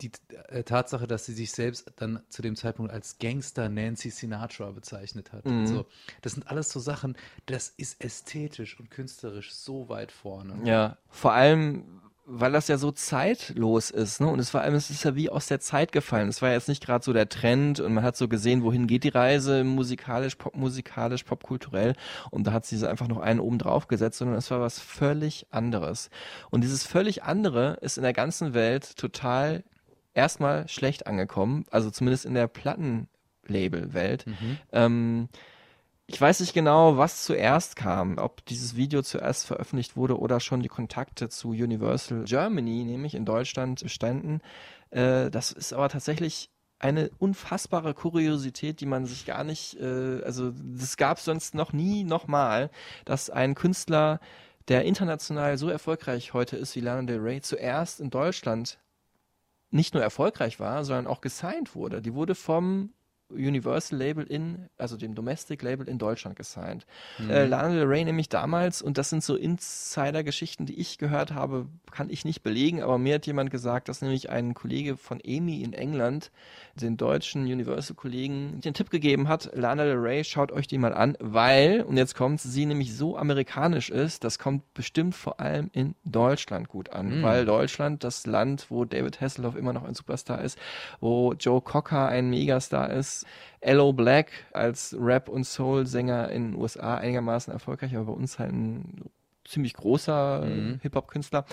die äh, Tatsache, dass sie sich selbst dann zu dem Zeitpunkt als Gangster Nancy Sinatra bezeichnet hat. Mhm. So. Das sind alles so Sachen, das ist ästhetisch und künstlerisch so weit vorne. Ja, vor allem, weil das ja so zeitlos ist, ne? Und es vor allem, es ist ja wie aus der Zeit gefallen. Es war jetzt nicht gerade so der Trend und man hat so gesehen, wohin geht die Reise, musikalisch, popmusikalisch, popkulturell. Und da hat sie einfach noch einen oben drauf gesetzt, sondern es war was völlig anderes. Und dieses völlig andere ist in der ganzen Welt total erstmal schlecht angekommen, also zumindest in der Plattenlabel-Welt. Ähm, ich weiß nicht genau, was zuerst kam, ob dieses Video zuerst veröffentlicht wurde oder schon die Kontakte zu Universal Germany, nämlich in Deutschland, bestanden. Äh, das ist aber tatsächlich eine unfassbare Kuriosität, die man sich gar nicht, äh, also das gab es sonst noch nie nochmal, dass ein Künstler, der international so erfolgreich heute ist wie Lana Del Rey, zuerst in Deutschland nicht nur erfolgreich war, sondern auch gesigned wurde. Die wurde vom Universal Label in, also dem Domestic Label in Deutschland gesigned. Mhm. Äh, Lana Del Rey nämlich damals, und das sind so Insider-Geschichten, die ich gehört habe, kann ich nicht belegen, aber mir hat jemand gesagt, dass nämlich ein Kollege von EMI in England den deutschen Universal-Kollegen den Tipp gegeben hat, Lana Del Rey, schaut euch die mal an, weil, und jetzt kommt sie nämlich so amerikanisch ist, das kommt bestimmt vor allem in Deutschland gut an, Mhm. weil Deutschland das Land, wo David Hasselhoff immer noch ein Superstar ist, wo Joe Cocker ein Megastar ist, L.O. Black als Rap- und Soul-Sänger in den USA einigermaßen erfolgreich, aber bei uns halt ein ziemlich großer äh, Mhm. Hip-Hop-Künstler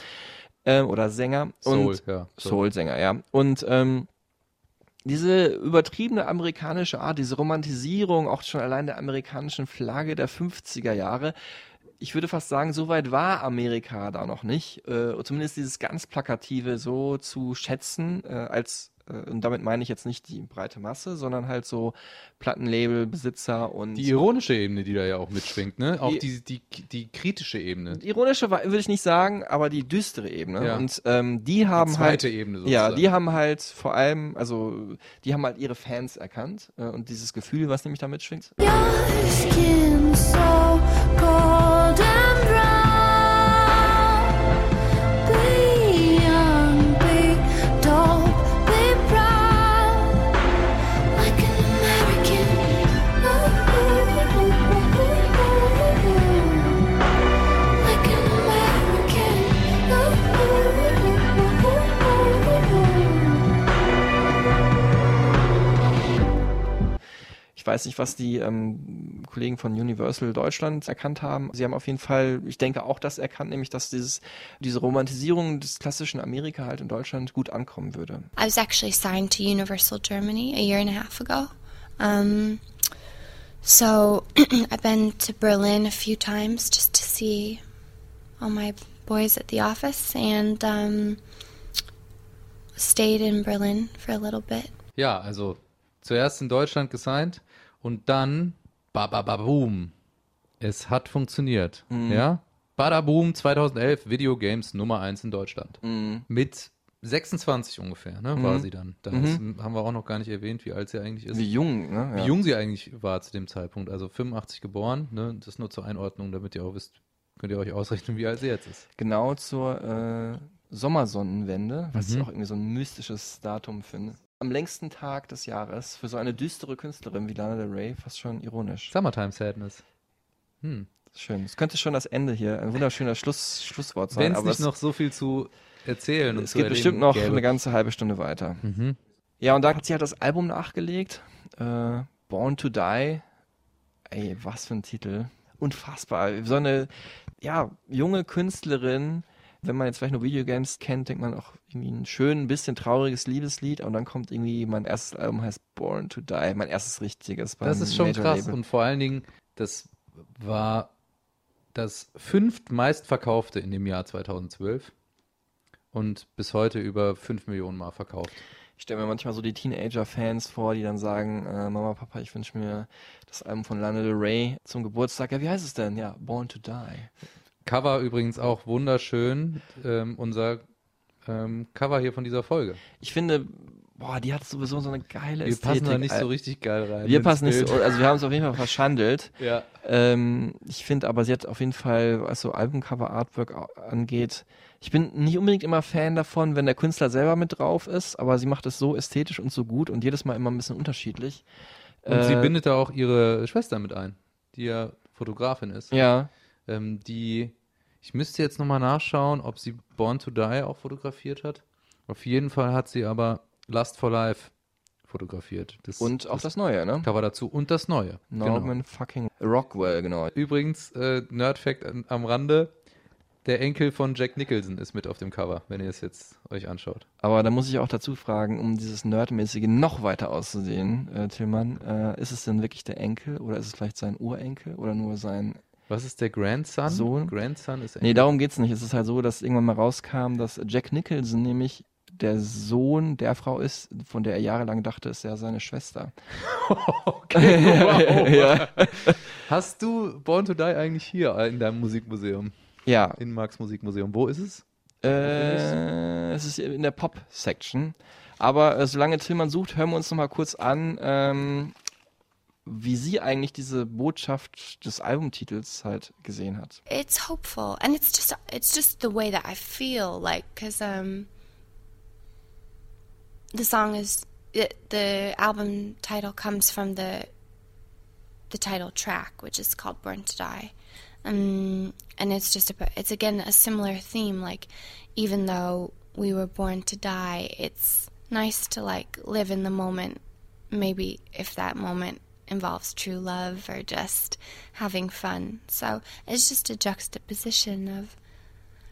ähm, oder Sänger. Soul, und ja. Soul-Sänger, ja. Und ähm, diese übertriebene amerikanische Art, diese Romantisierung auch schon allein der amerikanischen Flagge der 50er Jahre, ich würde fast sagen, so weit war Amerika da noch nicht. Äh, zumindest dieses ganz Plakative so zu schätzen, äh, als, äh, und damit meine ich jetzt nicht die breite Masse, sondern halt so Plattenlabel-Besitzer und. Die ironische Ebene, die da ja auch mitschwingt, ne? Auch Die- die, die, die kritische Ebene. Die ironische würde ich nicht sagen, aber die düstere Ebene. Ja. Und ähm, die haben zweite halt, Ebene Ja, sozusagen. die haben halt vor allem, also die haben halt ihre Fans erkannt äh, und dieses Gefühl, was nämlich da mitschwingt. Your skin so cold Ich weiß nicht, was die ähm, Kollegen von Universal Deutschland erkannt haben. Sie haben auf jeden Fall, ich denke auch das erkannt, nämlich dass dieses, diese Romantisierung des klassischen Amerika halt in Deutschland gut ankommen würde. I was actually signed to Universal Germany a year and a half ago. Um, so I've been to Berlin a few times just to see all my boys at the office and um, stayed in Berlin for a little bit. Ja, also zuerst in Deutschland gesigned und dann Babababoom. Es hat funktioniert. Mhm. Ja? Badaboom 2011, Videogames Nummer 1 in Deutschland. Mhm. Mit 26 ungefähr, ne, Mhm. war sie dann. Da Mhm. haben wir auch noch gar nicht erwähnt, wie alt sie eigentlich ist. Wie jung, ne? Wie Ja. jung sie eigentlich war zu dem Zeitpunkt. Also 85 geboren, ne? Das nur zur Einordnung, damit ihr auch wisst, könnt ihr euch ausrechnen, wie alt sie jetzt ist. Genau zur äh, Sommersonnenwende, was Mhm. ich auch irgendwie so ein mystisches Datum finde. Am längsten Tag des Jahres für so eine düstere Künstlerin wie Lana Del Rey fast schon ironisch. Summertime Sadness. Hm. Schön. Es könnte schon das Ende hier, ein wunderschöner Schluss, Schlusswort sein. Wenn es nicht noch so viel zu erzählen und es geht bestimmt noch gäbe. eine ganze halbe Stunde weiter. Mhm. Ja, und da hat sie halt das Album nachgelegt. Äh, Born to Die. Ey, was für ein Titel. Unfassbar. So eine, ja, junge Künstlerin. Wenn man jetzt vielleicht nur Videogames kennt, denkt man auch irgendwie ein schön, ein bisschen trauriges Liebeslied. Und dann kommt irgendwie, mein erstes Album heißt Born to Die. Mein erstes richtiges. Das ist schon Major krass. Label. Und vor allen Dingen, das war das fünft meistverkaufte in dem Jahr 2012 und bis heute über 5 Millionen Mal verkauft. Ich stelle mir manchmal so die Teenager-Fans vor, die dann sagen, äh, Mama, Papa, ich wünsche mir das Album von Lana Del Rey zum Geburtstag. Ja, wie heißt es denn? Ja, Born to Die. Cover übrigens auch wunderschön. Ähm, unser ähm, Cover hier von dieser Folge. Ich finde, boah, die hat sowieso so eine geile Wir Ästhetik. passen da nicht so richtig geil rein. Wir passen nicht Bild. so, also wir haben es auf jeden Fall verschandelt. Ja. Ähm, ich finde aber, sie hat auf jeden Fall, was so Albumcover-Artwork angeht, ich bin nicht unbedingt immer Fan davon, wenn der Künstler selber mit drauf ist, aber sie macht es so ästhetisch und so gut und jedes Mal immer ein bisschen unterschiedlich. Und sie Äh, bindet da auch ihre Schwester mit ein, die ja Fotografin ist. Ja, Ähm, die, ich müsste jetzt nochmal nachschauen, ob sie Born to Die auch fotografiert hat. Auf jeden Fall hat sie aber Lust for Life fotografiert. Das, und auch das Neue, ne? Cover dazu und das neue. Norman fucking Rockwell, genau. Übrigens, äh, Nerdfact am Rande, der Enkel von Jack Nicholson ist mit auf dem Cover, wenn ihr es jetzt euch anschaut. Aber da muss ich auch dazu fragen, um dieses Nerdmäßige noch weiter auszusehen, äh, Tillmann, äh, ist es denn wirklich der Enkel oder ist es vielleicht sein Urenkel oder nur sein Was ist der Grandson? Sohn? Grandson ist Nee, darum geht's nicht. Es ist halt so, dass irgendwann mal rauskam, dass Jack Nicholson nämlich der Sohn der Frau ist, von der er jahrelang dachte, ist ja seine Schwester. okay, wow. ja. Hast du Born to Die eigentlich hier in deinem Musikmuseum? ja. In Marx Musikmuseum. Wo ist es? Äh, es ist in der Pop-Section. Aber äh, solange Tillmann sucht, hören wir uns noch mal kurz an, ähm, wie sie eigentlich diese Botschaft des Albumtitels halt gesehen hat. it's hopeful and it's just it's just the way that i feel like because um the song is the album title comes from the the title track which is called born to die um and it's just about it's again a similar theme like even though we were born to die it's nice to like live in the moment maybe if that moment involves true love or just having fun. So it's just a juxtaposition of.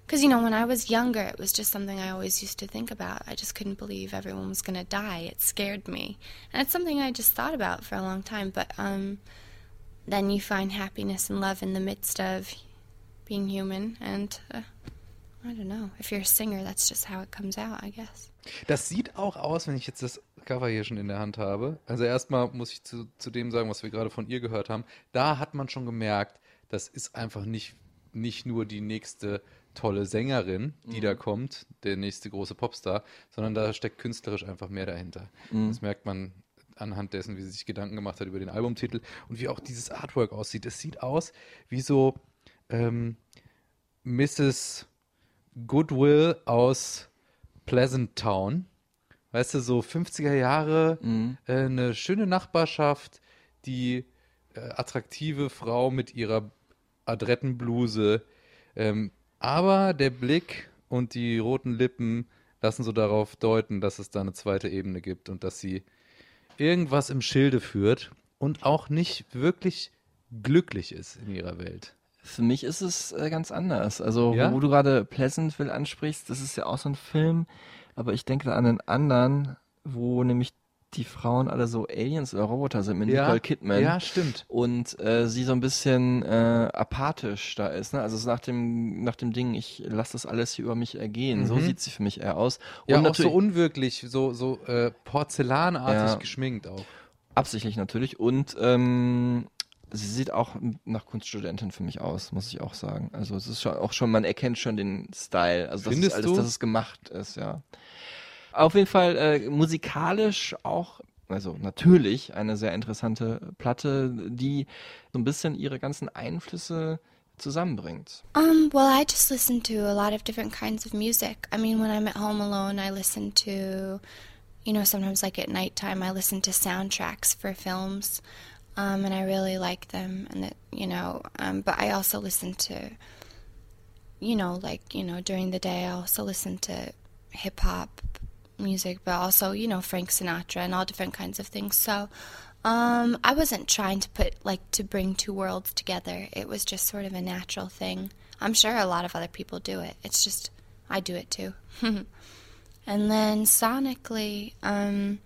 Because, you know, when I was younger, it was just something I always used to think about. I just couldn't believe everyone was going to die. It scared me. And it's something I just thought about for a long time. But um, then you find happiness and love in the midst of being human. And uh, I don't know. If you're a singer, that's just how it comes out, I guess. Das sieht auch aus, wenn ich jetzt das Cover hier schon in der Hand habe. Also erstmal muss ich zu, zu dem sagen, was wir gerade von ihr gehört haben. Da hat man schon gemerkt, das ist einfach nicht, nicht nur die nächste tolle Sängerin, die da kommt, der nächste große Popstar, sondern da steckt künstlerisch einfach mehr dahinter. Das merkt man anhand dessen, wie sie sich Gedanken gemacht hat über den Albumtitel und wie auch dieses Artwork aussieht. Es sieht aus wie so ähm, Mrs. Goodwill aus Pleasant Town. Weißt du, so 50er Jahre, äh, eine schöne Nachbarschaft, die äh, attraktive Frau mit ihrer adretten Bluse. Ähm, aber der Blick und die roten Lippen lassen so darauf deuten, dass es da eine zweite Ebene gibt und dass sie irgendwas im Schilde führt und auch nicht wirklich glücklich ist in ihrer Welt. Für mich ist es äh, ganz anders. Also, Ja? wo du gerade Pleasantville ansprichst, das ist ja auch so ein Film, aber ich denke da an einen anderen, wo nämlich die Frauen alle so Aliens oder Roboter sind mit Nicole Kidman. Ja, stimmt. Und äh, sie so ein bisschen äh, apathisch da ist. Ne? Also ist nach dem, nach dem Ding, ich lasse das alles hier über mich ergehen. So Mhm. sieht sie für mich eher aus. Ja, Und auch so unwirklich, so, so äh, porzellanartig Ja. geschminkt auch. Absichtlich natürlich. Und ähm, sie sieht auch nach Kunststudentin für mich aus, muss ich auch sagen. Also es ist schon auch schon, man erkennt schon den Style. Also das Findest ist alles, du? dass es gemacht ist, ja. Auf jeden Fall äh, musikalisch auch, also natürlich eine sehr interessante Platte, die so ein bisschen ihre ganzen Einflüsse zusammenbringt. Um, well, I just listen to a lot of different kinds of music. I mean, when I'm at home alone, I listen to, you know, sometimes like at nighttime, I listen to soundtracks for films, um, and I really like them. And that, you know, um, but I also listen to, you know, like you know, during the day, I also listen to hip hop music, but also, you know, Frank Sinatra and all different kinds of things. So, um, I wasn't trying to put like to bring two worlds together. It was just sort of a natural thing. I'm sure a lot of other people do it. It's just I do it too. and then sonically, um,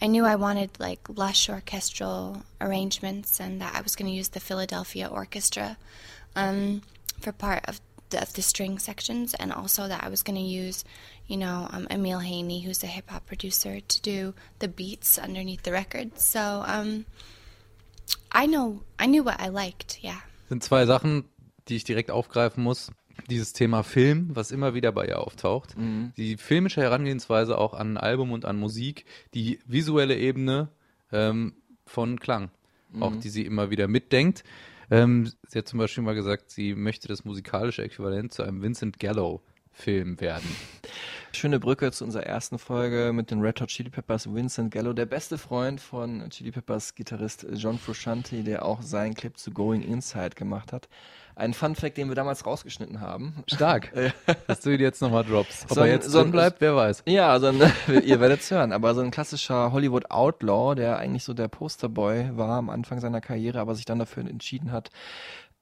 I knew I wanted like lush orchestral arrangements, and that I was going to use the Philadelphia Orchestra um, for part of the, of the string sections, and also that I was going to use, you know, um, Emil Haney, who's a hip hop producer, to do the beats underneath the record. So um, I know I knew what I liked. Yeah. sind zwei Sachen, die ich direkt aufgreifen muss. Dieses Thema Film, was immer wieder bei ihr auftaucht. Mhm. Die filmische Herangehensweise auch an Album und an Musik, die visuelle Ebene ähm, von Klang, auch Mhm. die sie immer wieder mitdenkt. Ähm, sie hat zum Beispiel mal gesagt, sie möchte das musikalische Äquivalent zu einem Vincent Gallo-Film werden. Schöne Brücke zu unserer ersten Folge mit den Red Hot Chili Peppers, Vincent Gallo, der beste Freund von Chili Peppers Gitarrist John Frusciante, der auch seinen Clip zu Going Inside gemacht hat. Ein Fun Fact, den wir damals rausgeschnitten haben. Stark, dass du ihn jetzt nochmal droppst. Ob So er jetzt so ein- drin bleibt, wer weiß. Ja, so ein, ihr werdet es hören, aber so ein klassischer Hollywood Outlaw, der eigentlich so der Posterboy war am Anfang seiner Karriere, aber sich dann dafür entschieden hat,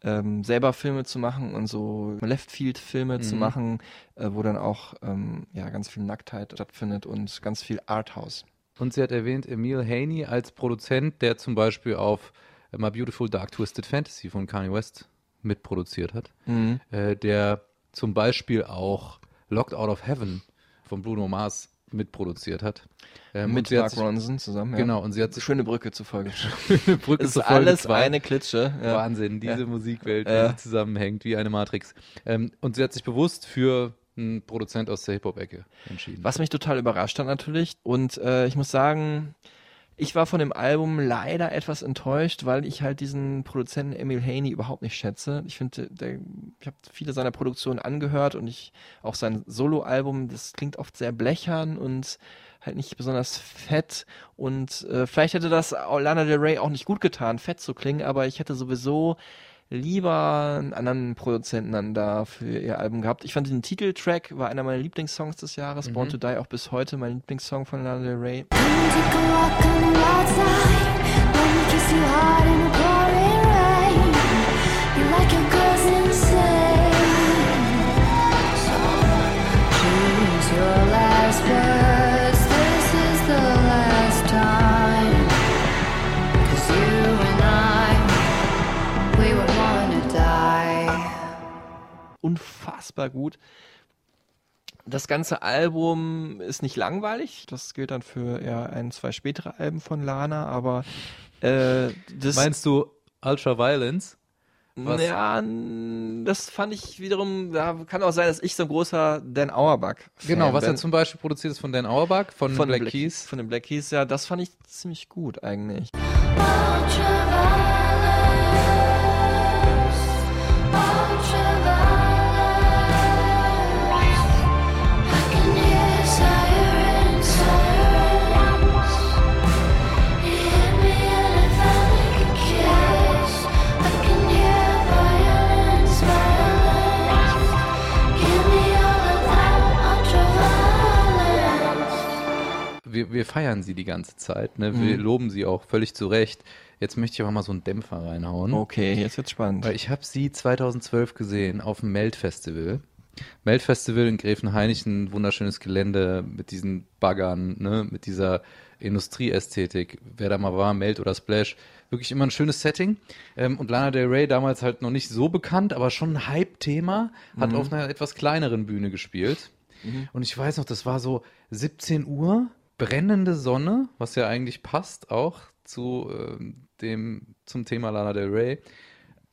ähm, selber Filme zu machen und so Left-Field-Filme zu Mhm. machen, äh, wo dann auch ähm, ja, ganz viel Nacktheit stattfindet und ganz viel Arthouse. Und sie hat erwähnt Emil Haney als Produzent, der zum Beispiel auf My Beautiful Dark Twisted Fantasy von Kanye West mitproduziert hat. Mhm. Äh, der zum Beispiel auch Locked Out of Heaven von Bruno Mars mitproduziert hat. Ähm, Mit Mark sich- Ronson zusammen. Ja. Genau, und sie hat sich Schöne Brücke zu Folge. Schöne Brücke ist zur Folge alles zwei. eine Klitsche. Ja. Wahnsinn, diese Ja. Musikwelt, die zusammenhängt wie eine Matrix. Ähm, und sie hat sich bewusst für einen Produzent aus der Hip-Hop-Ecke entschieden. Was mich total überrascht hat natürlich. Und äh, ich muss sagen, ich war von dem Album leider etwas enttäuscht, weil ich halt diesen Produzenten Emil Haney überhaupt nicht schätze. Ich finde, ich habe viele seiner Produktionen angehört und ich auch sein Soloalbum, das klingt oft sehr blechern und halt nicht besonders fett. Und äh, vielleicht hätte das Lana Del Rey auch nicht gut getan, fett zu klingen, aber ich hätte sowieso lieber einen anderen Produzenten dann da für ihr Album gehabt. Ich fand den Titeltrack war einer meiner Lieblingssongs des Jahres, Born Mhm. to Die auch bis heute mein Lieblingssong von Lana Del Rey. Unfassbar gut. Das ganze Album ist nicht langweilig. Das gilt dann für eher ein, zwei spätere Alben von Lana, aber äh, das Meinst du Ultra Violence? Was? Ja, das fand ich wiederum, da kann auch sein, dass ich so ein großer Dan Auerbach Genau, was er zum Beispiel produziert ist von Dan Auerbach, von, von Black Black Keys. Von den Black Keys, ja, das fand ich ziemlich gut eigentlich. Wir, wir feiern sie die ganze Zeit, ne? wir Mhm. loben sie auch völlig zu Recht. Jetzt möchte ich aber mal so einen Dämpfer reinhauen. Okay, jetzt wird's spannend. Weil ich habe sie 2012 gesehen auf dem Melt-Festival. Melt-Festival in Gräfenhainich, ein wunderschönes Gelände mit diesen Baggern, ne, mit dieser Industrieästhetik. Wer da mal war, Melt oder Splash, wirklich immer ein schönes Setting. Ähm, und Lana Del Rey, damals halt noch nicht so bekannt, aber schon ein Hype-Thema, hat Mhm. auf einer etwas kleineren Bühne gespielt. Und ich weiß noch, das war so 17 Uhr, brennende Sonne, was ja eigentlich passt auch zu ähm, dem, zum Thema Lana Del Rey.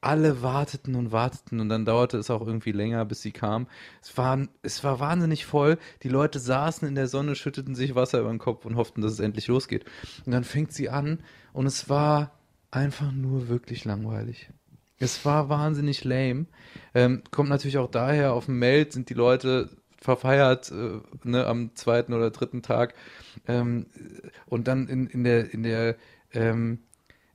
Alle warteten und warteten und dann dauerte es auch irgendwie länger, bis sie kam. Es war, es war wahnsinnig voll. Die Leute saßen in der Sonne, schütteten sich Wasser über den Kopf und hofften, dass es endlich losgeht. Und dann fängt sie an und es war einfach nur wirklich langweilig. Es war wahnsinnig lame. Ähm, kommt natürlich auch daher, auf dem Meld sind die Leute verfeiert äh, ne, am zweiten oder dritten Tag. Ähm, und dann in, in der, in der, ähm,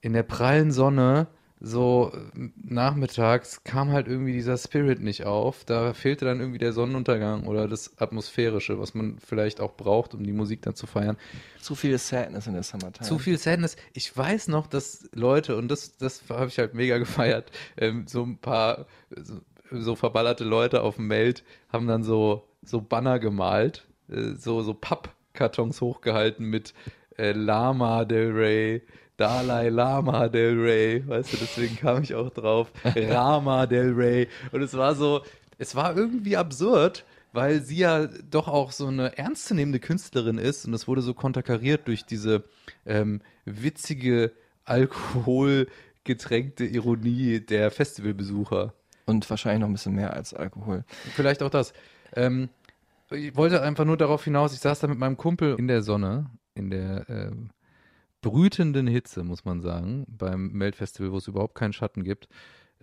in der prallen Sonne, so äh, nachmittags, kam halt irgendwie dieser Spirit nicht auf. Da fehlte dann irgendwie der Sonnenuntergang oder das Atmosphärische, was man vielleicht auch braucht, um die Musik dann zu feiern. Zu viel Sadness in der Summertime. Zu viel Sadness. Ich weiß noch, dass Leute, und das, das habe ich halt mega gefeiert, ähm, so ein paar so, so verballerte Leute auf dem Meld haben dann so, so Banner gemalt, äh, so, so Pappkartons hochgehalten mit äh, Lama Del Rey, Dalai Lama Del Rey, weißt du, deswegen kam ich auch drauf, Rama Del Rey. Und es war so, es war irgendwie absurd, weil sie ja doch auch so eine ernstzunehmende Künstlerin ist und es wurde so konterkariert durch diese ähm, witzige, alkoholgetränkte Ironie der Festivalbesucher. Und wahrscheinlich noch ein bisschen mehr als Alkohol. Vielleicht auch das. Ähm, ich wollte einfach nur darauf hinaus, ich saß da mit meinem Kumpel in der Sonne, in der äh, brütenden Hitze, muss man sagen, beim Melt-Festival, wo es überhaupt keinen Schatten gibt.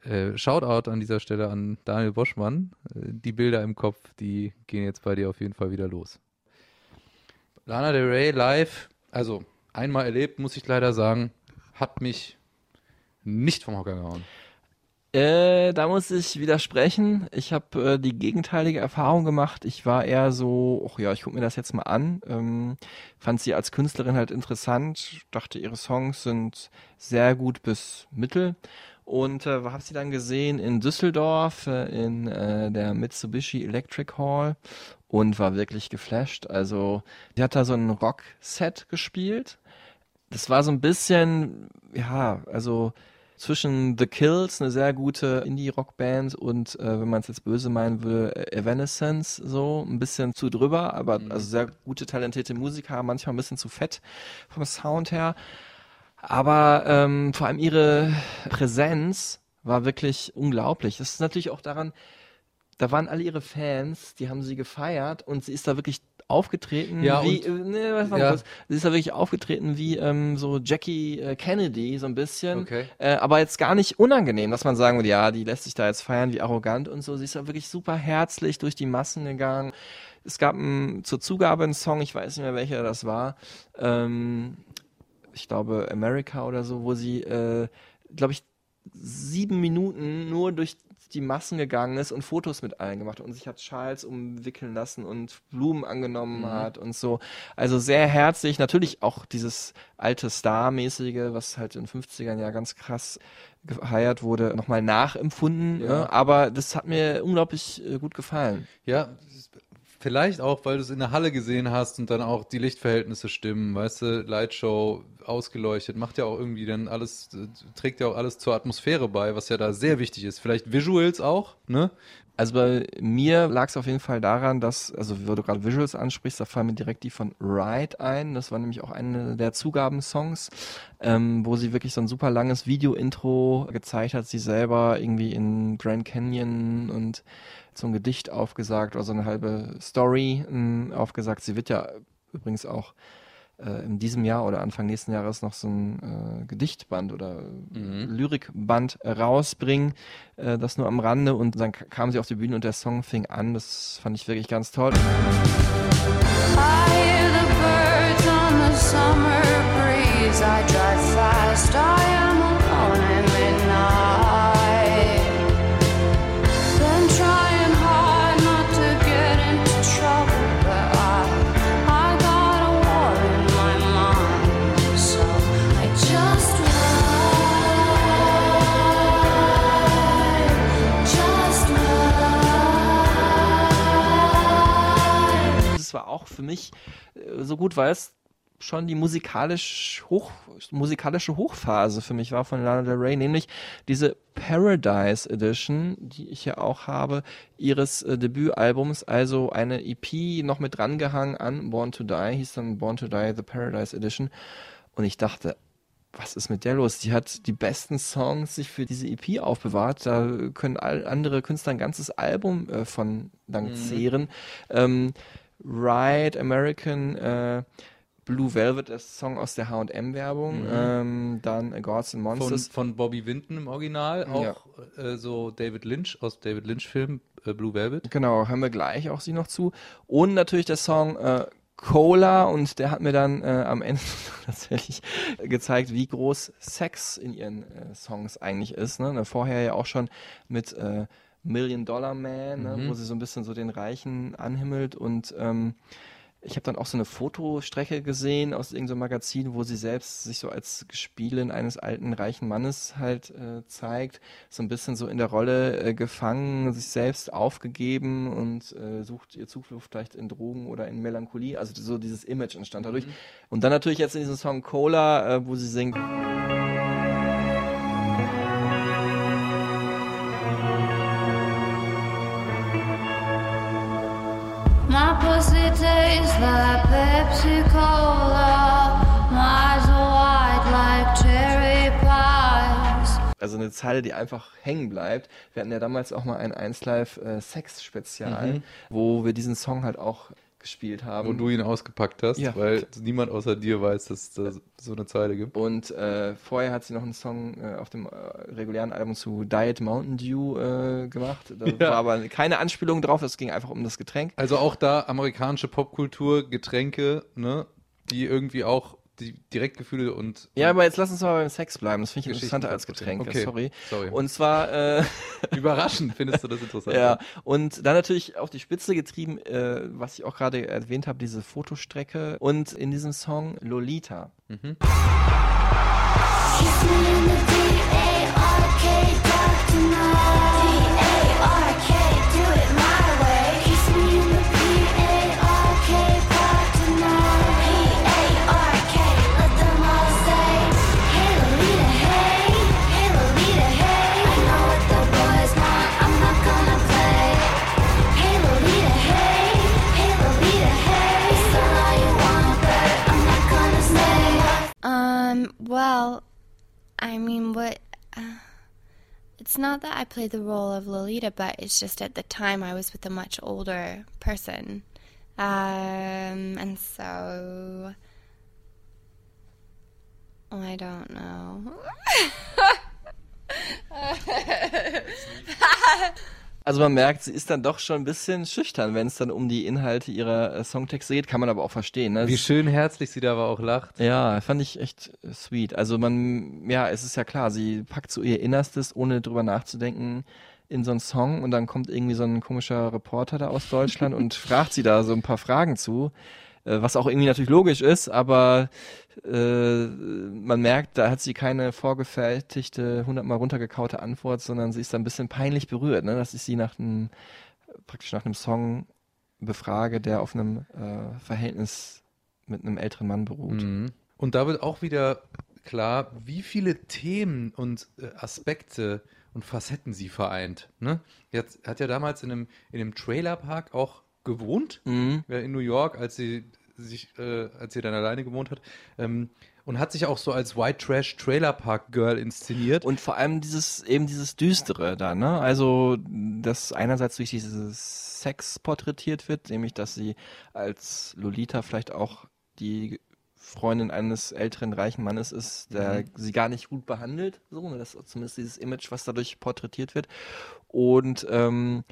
Äh, Shoutout an dieser Stelle an Daniel Boschmann. Äh, die Bilder im Kopf, die gehen jetzt bei dir auf jeden Fall wieder los. Lana Del Rey live, also einmal erlebt, muss ich leider sagen, hat mich nicht vom Hocker gehauen. Äh, da muss ich widersprechen. Ich habe äh, die gegenteilige Erfahrung gemacht. Ich war eher so, ach ja, ich gucke mir das jetzt mal an. Ähm, fand sie als Künstlerin halt interessant. Dachte, ihre Songs sind sehr gut bis mittel. Und äh, habe sie dann gesehen in Düsseldorf äh, in äh, der Mitsubishi Electric Hall und war wirklich geflasht. Also, die hat da so ein Rock-Set gespielt. Das war so ein bisschen, ja, also zwischen The Kills, eine sehr gute Indie-Rock-Band, und äh, wenn man es jetzt böse meinen würde, Evanescence, so ein bisschen zu drüber, aber Mhm. also sehr gute, talentierte Musiker, manchmal ein bisschen zu fett vom Sound her. Aber ähm, vor allem ihre Präsenz war wirklich unglaublich. Das ist natürlich auch daran, da waren alle ihre Fans, die haben sie gefeiert und sie ist da wirklich aufgetreten Ja, wie, äh, nee, warte mal ja. kurz. sie ist da wirklich aufgetreten wie ähm, so Jackie äh, Kennedy, so ein bisschen. Okay. Äh, aber jetzt gar nicht unangenehm, dass man sagen würde, ja, die lässt sich da jetzt feiern, wie arrogant und so. Sie ist da wirklich super herzlich durch die Massen gegangen. Es gab ein, zur Zugabe einen Song, ich weiß nicht mehr welcher das war. Ähm, ich glaube America oder so, wo sie, äh, glaube ich, sieben Minuten nur durch die Massen gegangen ist und Fotos mit allen gemacht und sich hat Schals umwickeln lassen und Blumen angenommen Mhm. hat und so. Also sehr herzlich. Natürlich auch dieses alte Star-mäßige, was halt in den 50ern ja ganz krass gefeiert wurde, nochmal nachempfunden. Ja. Ne? Aber das hat mir unglaublich äh, gut gefallen. Ja, vielleicht auch, weil du es in der Halle gesehen hast und dann auch die Lichtverhältnisse stimmen, weißt du, Lightshow ausgeleuchtet, macht ja auch irgendwie dann alles, trägt ja auch alles zur Atmosphäre bei, was ja da sehr wichtig ist. Vielleicht Visuals auch, ne? Also bei mir lag es auf jeden Fall daran, dass, also wo du gerade Visuals ansprichst, da fallen mir direkt die von Ride ein. Das war nämlich auch eine der Zugabensongs, ähm, wo sie wirklich so ein super langes Video-Intro gezeigt hat, sie selber irgendwie in Grand Canyon und so ein Gedicht aufgesagt oder so eine halbe Story ähm, aufgesagt. Sie wird ja übrigens auch äh, in diesem Jahr oder Anfang nächsten Jahres noch so ein äh, Gedichtband oder Lyrikband rausbringen. Äh, das nur am Rande und dann kam sie auf die Bühne und der Song fing an. Das fand ich wirklich ganz toll. I hear the birds on the summer breeze. I drive fast. I am alone at midnight. War auch für mich äh, so gut, weil es schon die musikalisch hoch, musikalische Hochphase für mich war von Lana Del Rey, nämlich diese Paradise Edition, die ich ja auch habe, ihres äh, Debütalbums, also eine EP noch mit drangehangen an Born to Die, hieß dann Born to Die, The Paradise Edition. Und ich dachte, was ist mit der los? Die hat die besten Songs sich für diese EP aufbewahrt. Da können all andere Künstler ein ganzes Album äh, von lang Mhm. zehren. Ähm, Ride, American, äh, Blue Velvet, das Song aus der H&M-Werbung. Mhm. Ähm, dann Gods and Von, Monsters. von Bobby Winton im Original, auch äh, so David Lynch aus David Lynch-Film äh, Blue Velvet. Genau, hören wir gleich auch sie noch zu. Und natürlich der Song äh, Cola und der hat mir dann äh, am Ende tatsächlich gezeigt, wie groß Sex in ihren äh, Songs eigentlich ist. Ne? Vorher ja auch schon mit äh, Million Dollar Man, ne? Mhm. wo sie so ein bisschen so den Reichen anhimmelt und ähm, ich habe dann auch so eine Fotostrecke gesehen aus irgendeinem Magazin, wo sie selbst sich so als Gespielin eines alten reichen Mannes halt äh, zeigt, so ein bisschen so in der Rolle äh, gefangen, sich selbst aufgegeben und äh, sucht ihr Zuflucht vielleicht in Drogen oder in Melancholie. Also so dieses Image entstand dadurch. Und dann natürlich jetzt in diesem Song Cola, äh, wo sie singt. Pussy tastes like Pepsi Cola. My eyes are white like cherry pies. Also eine Zeile, die einfach hängen bleibt. Wir hatten ja damals auch mal ein 1 Live äh, Sex Spezial, Mhm. wo wir diesen Song halt auch gespielt haben. Wo du ihn ausgepackt hast, Ja. weil niemand außer dir weiß, dass es da so eine Zeile gibt. Und äh, vorher hat sie noch einen Song äh, auf dem äh, regulären Album zu Diet Mountain Dew äh, gemacht. Da Ja. war aber keine Anspielung drauf, es ging einfach um das Getränk. Also auch da amerikanische Popkultur, Getränke, ne, die irgendwie auch die Direktgefühle und Ja, aber jetzt lass uns mal beim Sex bleiben. Das finde ich interessanter als Getränke. Okay, Sorry. sorry. Und zwar äh, überraschend findest du das interessant. Ja, und dann natürlich auf die Spitze getrieben, äh, was ich auch gerade erwähnt habe, diese Fotostrecke und in diesem Song Lolita. Um, I mean, what. Uh, it's not that I played the role of Lolita, but it's just at the time I was with a much older person. Um, and so. I don't know. Also man merkt, sie ist dann doch schon ein bisschen schüchtern, wenn es dann um die Inhalte ihrer äh, Songtexte geht, kann man aber auch verstehen. Ne? Wie schön herzlich sie da aber auch lacht. Ja, fand ich echt äh, sweet. Also man, ja, es ist ja klar, sie packt so ihr Innerstes, ohne drüber nachzudenken, in so einen Song und dann kommt irgendwie so ein komischer Reporter da aus Deutschland und fragt sie da so ein paar Fragen zu, was auch irgendwie natürlich logisch ist, aber äh, man merkt, da hat sie keine vorgefertigte, hundertmal runtergekaute Antwort, sondern sie ist da ein bisschen peinlich berührt, ne? dass ich sie nach einem, praktisch nach einem Song befrage, der auf einem äh, Verhältnis mit einem älteren Mann beruht. Mhm. Und da wird auch wieder klar, wie viele Themen und äh, Aspekte und Facetten sie vereint. Ne? Jetzt hat ja damals in einem, in einem Trailerpark auch gewohnt, Mhm. in New York, als sie sich, äh, als sie dann alleine gewohnt hat. Ähm, und hat sich auch so als White Trash Trailerpark Girl inszeniert. Und vor allem dieses, eben dieses Düstere da, ne? Also, dass einerseits durch dieses Sex porträtiert wird, nämlich, dass sie als Lolita vielleicht auch die Freundin eines älteren reichen Mannes ist, der Mhm. sie gar nicht gut behandelt, so, ne? Das ist zumindest dieses Image, was dadurch porträtiert wird. Und, ähm,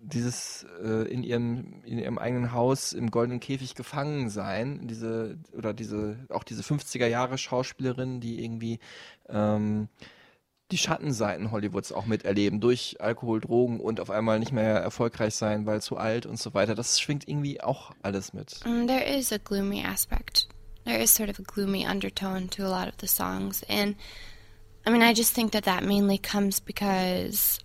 dieses äh, in ihrem in ihrem eigenen Haus im goldenen Käfig gefangen sein, diese oder diese auch diese 50er Jahre Schauspielerin, die irgendwie ähm, die Schattenseiten Hollywoods auch miterleben durch Alkohol, Drogen und auf einmal nicht mehr erfolgreich sein, weil zu alt und so weiter. Das schwingt irgendwie auch alles mit. Um, there is a gloomy aspect. There is sort of a gloomy undertone to a lot of the songs. And I mean, I just think that that mainly comes because,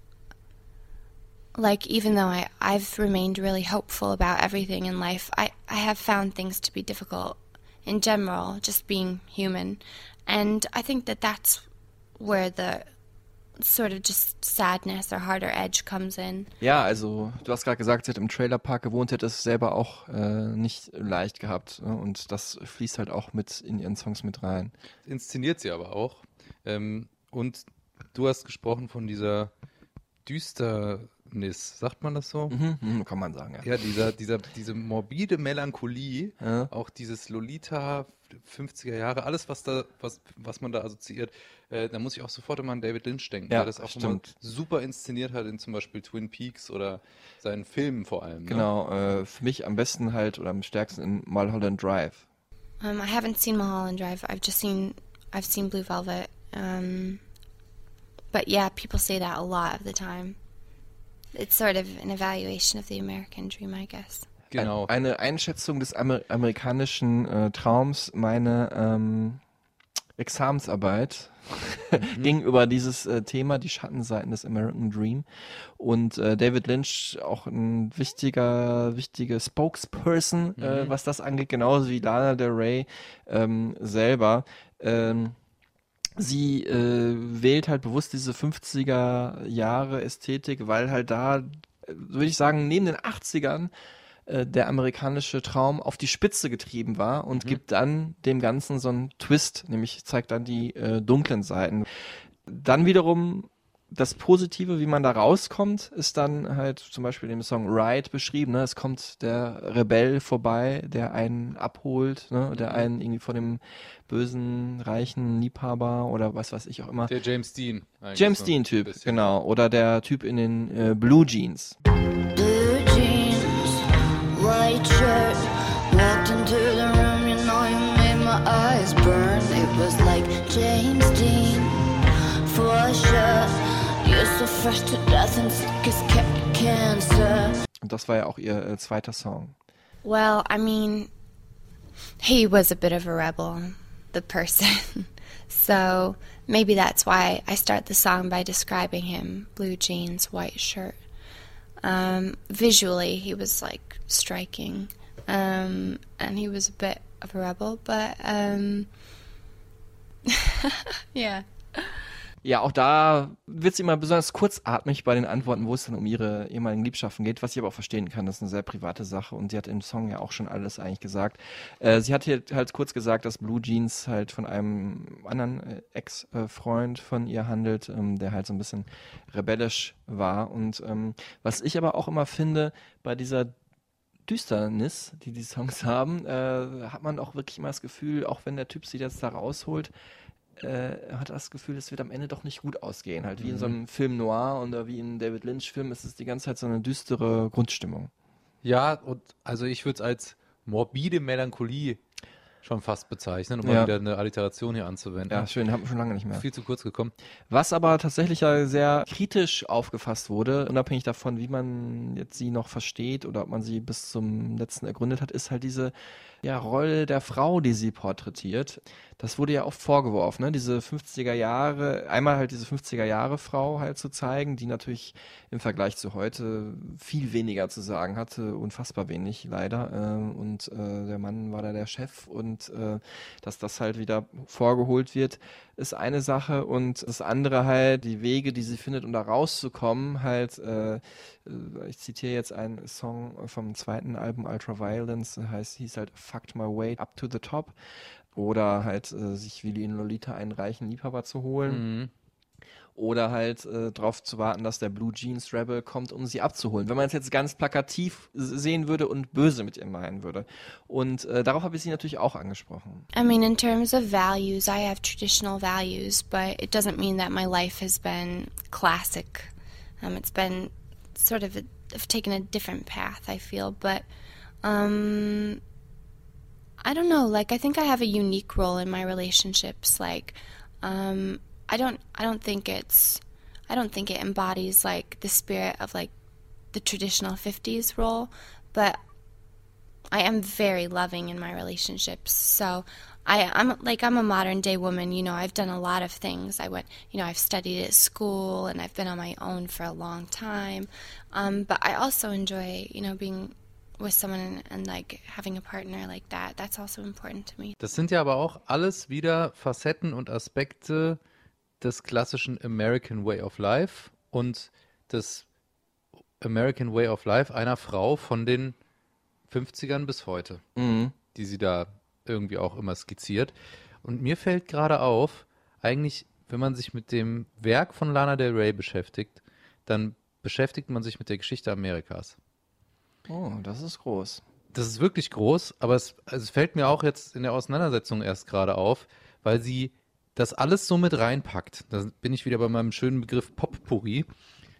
like, even though I, I've remained really hopeful about everything in life, I, I have found things to be difficult in general, just being human. And I think that that's where the sort of just sadness or harder edge comes in. Ja, also du hast gerade gesagt, sie hat im Trailerpark gewohnt, hätte es selber auch äh, nicht leicht gehabt. Ne? Und das fließt halt auch mit in ihren Songs mit rein. inszeniert sie aber auch. Ähm, und du hast gesprochen von dieser Düsternis, sagt man das so? Mhm, mhm, kann man sagen, ja. Ja, dieser, dieser, diese morbide Melancholie, Ja. auch dieses Lolita, 50er Jahre, alles, was da, was, was man da assoziiert, äh, da muss ich auch sofort immer an David Lynch denken, Ja, der das auch stimmt. super inszeniert hat in zum Beispiel Twin Peaks oder seinen Filmen vor allem. Ne? Genau, äh, für mich am besten halt oder am stärksten in Mulholland Drive. Um, I haven't seen Mulholland Drive. I've just seen I've seen Blue Velvet. Um, but yeah, people say that a lot of the time. It's sort of an evaluation of the American dream, I guess. Genau. Ein, eine Einschätzung des Amer amerikanischen äh, Traums, meine ähm, Examensarbeit ging über dieses äh, Thema, die Schattenseiten des American Dream. Und äh, David Lynch, auch ein wichtiger, wichtige Spokesperson, äh, Mhm. was das angeht, genauso wie Lana Del Rey ähm, selber. Ähm, sie äh, wählt halt bewusst diese 50er Jahre Ästhetik, weil halt da, äh, würde ich sagen, neben den 80ern äh, der amerikanische Traum auf die Spitze getrieben war und gibt dann dem Ganzen so einen Twist, nämlich zeigt dann die äh, dunklen Seiten. Dann wiederum das Positive, wie man da rauskommt, ist dann halt zum Beispiel in dem Song Ride beschrieben. Ne? Es kommt der Rebell vorbei, der einen abholt, ne? der einen irgendwie von dem bösen, reichen Liebhaber oder was weiß ich auch immer. Der James Dean. James so Dean-Typ, genau. Oder der Typ in den äh, Blue Jeans. Blue jeans, white shirt. Walked into the room, you know you made my eyes burn. It was like James Dean, for sure. Und das war ja auch ihr äh, zweiter Song. Well, I mean, he was a bit of a rebel, the person. so maybe that's why I start the song by describing him blue jeans, white shirt. Um, visually, he was like striking. Um, and he was a bit of a rebel, but um, yeah. Ja, auch da wird sie immer besonders kurzatmig bei den Antworten, wo es dann um ihre ehemaligen Liebschaften geht, was ich aber auch verstehen kann. Das ist eine sehr private Sache und sie hat im Song ja auch schon alles eigentlich gesagt. Äh, sie hat hier halt kurz gesagt, dass Blue Jeans halt von einem anderen äh, Ex-Freund von ihr handelt, ähm, der halt so ein bisschen rebellisch war. Und ähm, was ich aber auch immer finde, bei dieser Düsternis, die die Songs haben, äh, hat man auch wirklich immer das Gefühl, auch wenn der Typ sie jetzt da rausholt, äh, hat das Gefühl, es wird am Ende doch nicht gut ausgehen. Halt wie in so einem Film Noir oder wie in David Lynch-Film ist es die ganze Zeit so eine düstere Grundstimmung. Ja, und also ich würde es als morbide Melancholie schon fast bezeichnen, um Ja. mal wieder eine Alliteration hier anzuwenden. Ja, schön, haben wir schon lange nicht mehr. Viel zu kurz gekommen. Was aber tatsächlich sehr kritisch aufgefasst wurde, unabhängig davon, wie man jetzt sie noch versteht oder ob man sie bis zum letzten ergründet hat, ist halt diese ja, Rolle der Frau, die sie porträtiert. Das wurde ja oft vorgeworfen, ne? diese 50er Jahre, einmal halt diese 50er Jahre Frau halt zu zeigen, die natürlich im Vergleich zu heute viel weniger zu sagen hatte, unfassbar wenig leider. Äh, und äh, der Mann war da der Chef und äh, dass das halt wieder vorgeholt wird, ist eine Sache und das andere halt die Wege, die sie findet, um da rauszukommen, halt, äh, ich zitiere jetzt einen Song vom zweiten Album Ultraviolence, heißt, hieß halt Fucked My Way Up to the Top oder halt äh, sich wie in Lolita einen reichen Liebhaber zu holen. Mhm. Oder halt äh, darauf zu warten, dass der Blue Jeans Rebel kommt, um sie abzuholen. Wenn man es jetzt ganz plakativ sehen würde und böse mit ihr meinen würde. Und äh, darauf habe ich sie natürlich auch angesprochen. I mean, in terms of values, I have traditional values, but it doesn't mean that my life has been classic. Um, it's been sort of, a, I've taken a different path, I feel, but um, I don't know. Like, I think I have a unique role in my relationships. Like, um, I don't, I don't think it's, I don't think it embodies like the spirit of like the traditional '50s role, but I am very loving in my relationships. So I, I'm like I'm a modern day woman. You know, I've done a lot of things. I went, you know, I've studied at school and I've been on my own for a long time. Um, but I also enjoy, you know, being with someone and, and like having a partner like that. That's also important to me. Das sind ja aber auch alles wieder Facetten und Aspekte des klassischen American Way of Life und des American Way of Life einer Frau von den 50ern bis heute, die sie da irgendwie auch immer skizziert. Und mir fällt gerade auf, eigentlich, wenn man sich mit dem Werk von Lana Del Rey beschäftigt, dann beschäftigt man sich mit der Geschichte Amerikas. Oh, das ist groß. Das ist wirklich groß, aber es, also es fällt mir auch jetzt in der Auseinandersetzung erst gerade auf, weil sie das alles so mit reinpackt. Da bin ich wieder bei meinem schönen Begriff Poppurri.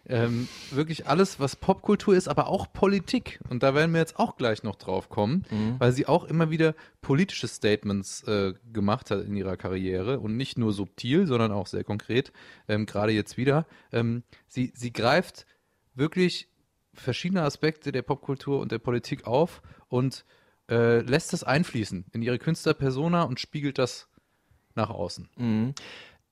Ähm, wirklich alles, was Popkultur ist, aber auch Politik. Und da werden wir jetzt auch gleich noch drauf kommen, weil sie auch immer wieder politische Statements äh, gemacht hat in ihrer Karriere und nicht nur subtil, sondern auch sehr konkret. Ähm, Gerade jetzt wieder. Ähm, sie, sie greift wirklich verschiedene Aspekte der Popkultur und der Politik auf und äh, lässt das einfließen in ihre Künstlerpersona und spiegelt das nach außen. Mhm.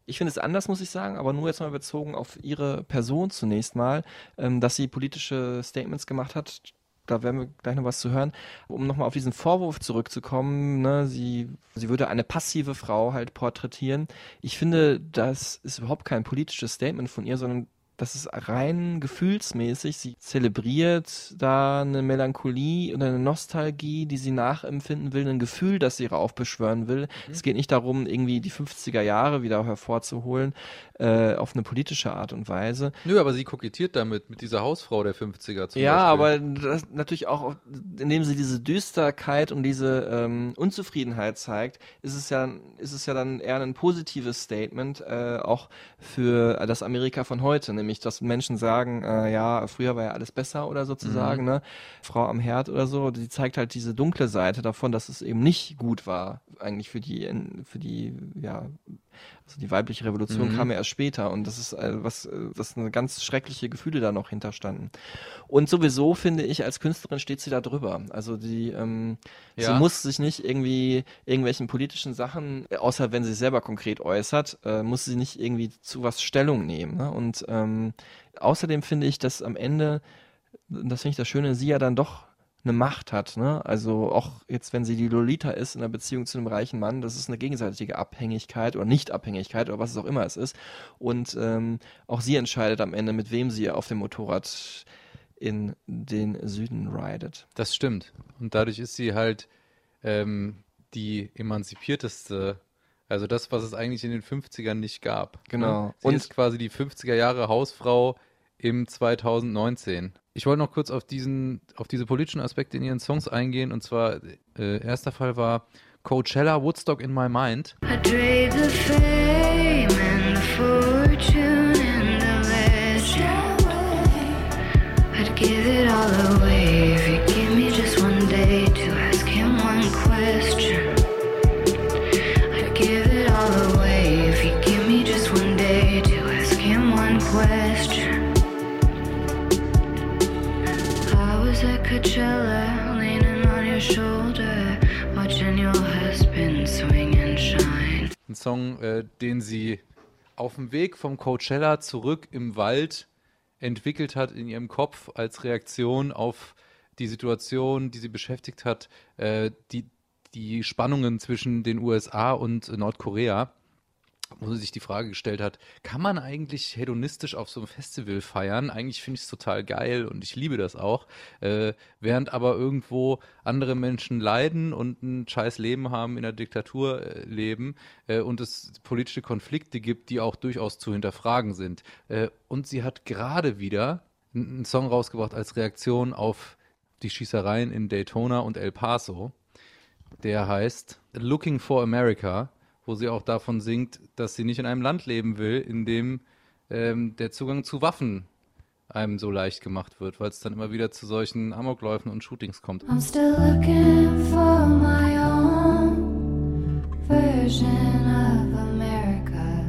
Ich finde es anders, muss ich sagen, aber nur jetzt mal bezogen auf ihre Person zunächst mal, ähm, dass sie politische Statements gemacht hat. Da werden wir gleich noch was zu hören. Um nochmal auf diesen Vorwurf zurückzukommen, ne, sie, sie würde eine passive Frau halt porträtieren. Ich finde, das ist überhaupt kein politisches Statement von ihr, sondern das ist rein gefühlsmäßig. Sie zelebriert da eine Melancholie oder eine Nostalgie, die sie nachempfinden will, ein Gefühl, das sie raufbeschwören will. Es geht nicht darum, irgendwie die 50er Jahre wieder hervorzuholen, äh, auf eine politische Art und Weise. Nö, aber sie kokettiert damit, mit dieser Hausfrau der 50er zum Ja, Beispiel. aber das natürlich auch, indem sie diese Düsterkeit und diese ähm, Unzufriedenheit zeigt, ist es ja, ist es ja dann eher ein positives Statement äh, auch für das Amerika von heute, nämlich dass Menschen sagen, äh, ja, früher war ja alles besser oder sozusagen, Mhm. ne? Frau am Herd oder so, die zeigt halt diese dunkle Seite davon, dass es eben nicht gut war, eigentlich für die, für die, ja, also die weibliche Revolution Mhm. kam ja erst später und das ist äh, was, äh, das eine ganz schreckliche Gefühle da noch hinterstanden. Und sowieso finde ich, als Künstlerin steht sie da drüber. Also die, ähm, sie Ja. muss sich nicht irgendwie irgendwelchen politischen Sachen, äh, außer wenn sie selber konkret äußert, äh, muss sie nicht irgendwie zu was Stellung nehmen. Ne? Und ähm, außerdem finde ich, dass am Ende, das finde ich das Schöne, sie ja dann doch eine Macht hat, ne? Also auch jetzt, wenn sie die Lolita ist in einer Beziehung zu einem reichen Mann, das ist eine gegenseitige Abhängigkeit oder Nicht-Abhängigkeit oder was es auch immer es ist. Und ähm, auch sie entscheidet am Ende, mit wem sie auf dem Motorrad in den Süden ridet. Das stimmt. Und dadurch ist sie halt ähm, die emanzipierteste, also das, was es eigentlich in den 50ern nicht gab. Genau. Ne? Sie Und- ist quasi die 50er Jahre Hausfrau im 2019. Ich wollte noch kurz auf diesen, auf diese politischen Aspekte in ihren Songs eingehen. Und zwar, äh, erster Fall war Coachella Woodstock in My Mind. I'd give it all away Coachella, leaning on your shoulder, watching your husband swing and shine. Ein Song, äh, den sie auf dem Weg vom Coachella zurück im Wald entwickelt hat in ihrem Kopf als Reaktion auf die Situation, die sie beschäftigt hat, äh, die, die Spannungen zwischen den USA und Nordkorea, wo sie sich die Frage gestellt hat, kann man eigentlich hedonistisch auf so einem Festival feiern? Eigentlich finde ich es total geil und ich liebe das auch, äh, während aber irgendwo andere Menschen leiden und ein scheiß Leben haben, in der Diktatur äh, leben äh, und es politische Konflikte gibt, die auch durchaus zu hinterfragen sind. Äh, und sie hat gerade wieder einen Song rausgebracht als Reaktion auf die Schießereien in Daytona und El Paso. Der heißt Looking for America, wo sie auch davon singt, dass sie nicht in einem Land leben will, in dem ähm, der Zugang zu Waffen einem so leicht gemacht wird, weil es dann immer wieder zu solchen Amokläufen und Shootings kommt. I'm still looking for my own version of America.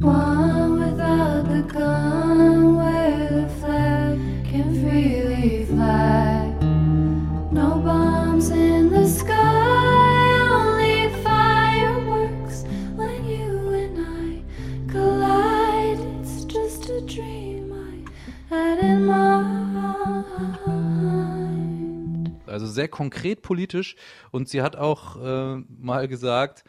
One without the gun, where the flag can freely fly. Sehr konkret politisch und sie hat auch äh, mal gesagt,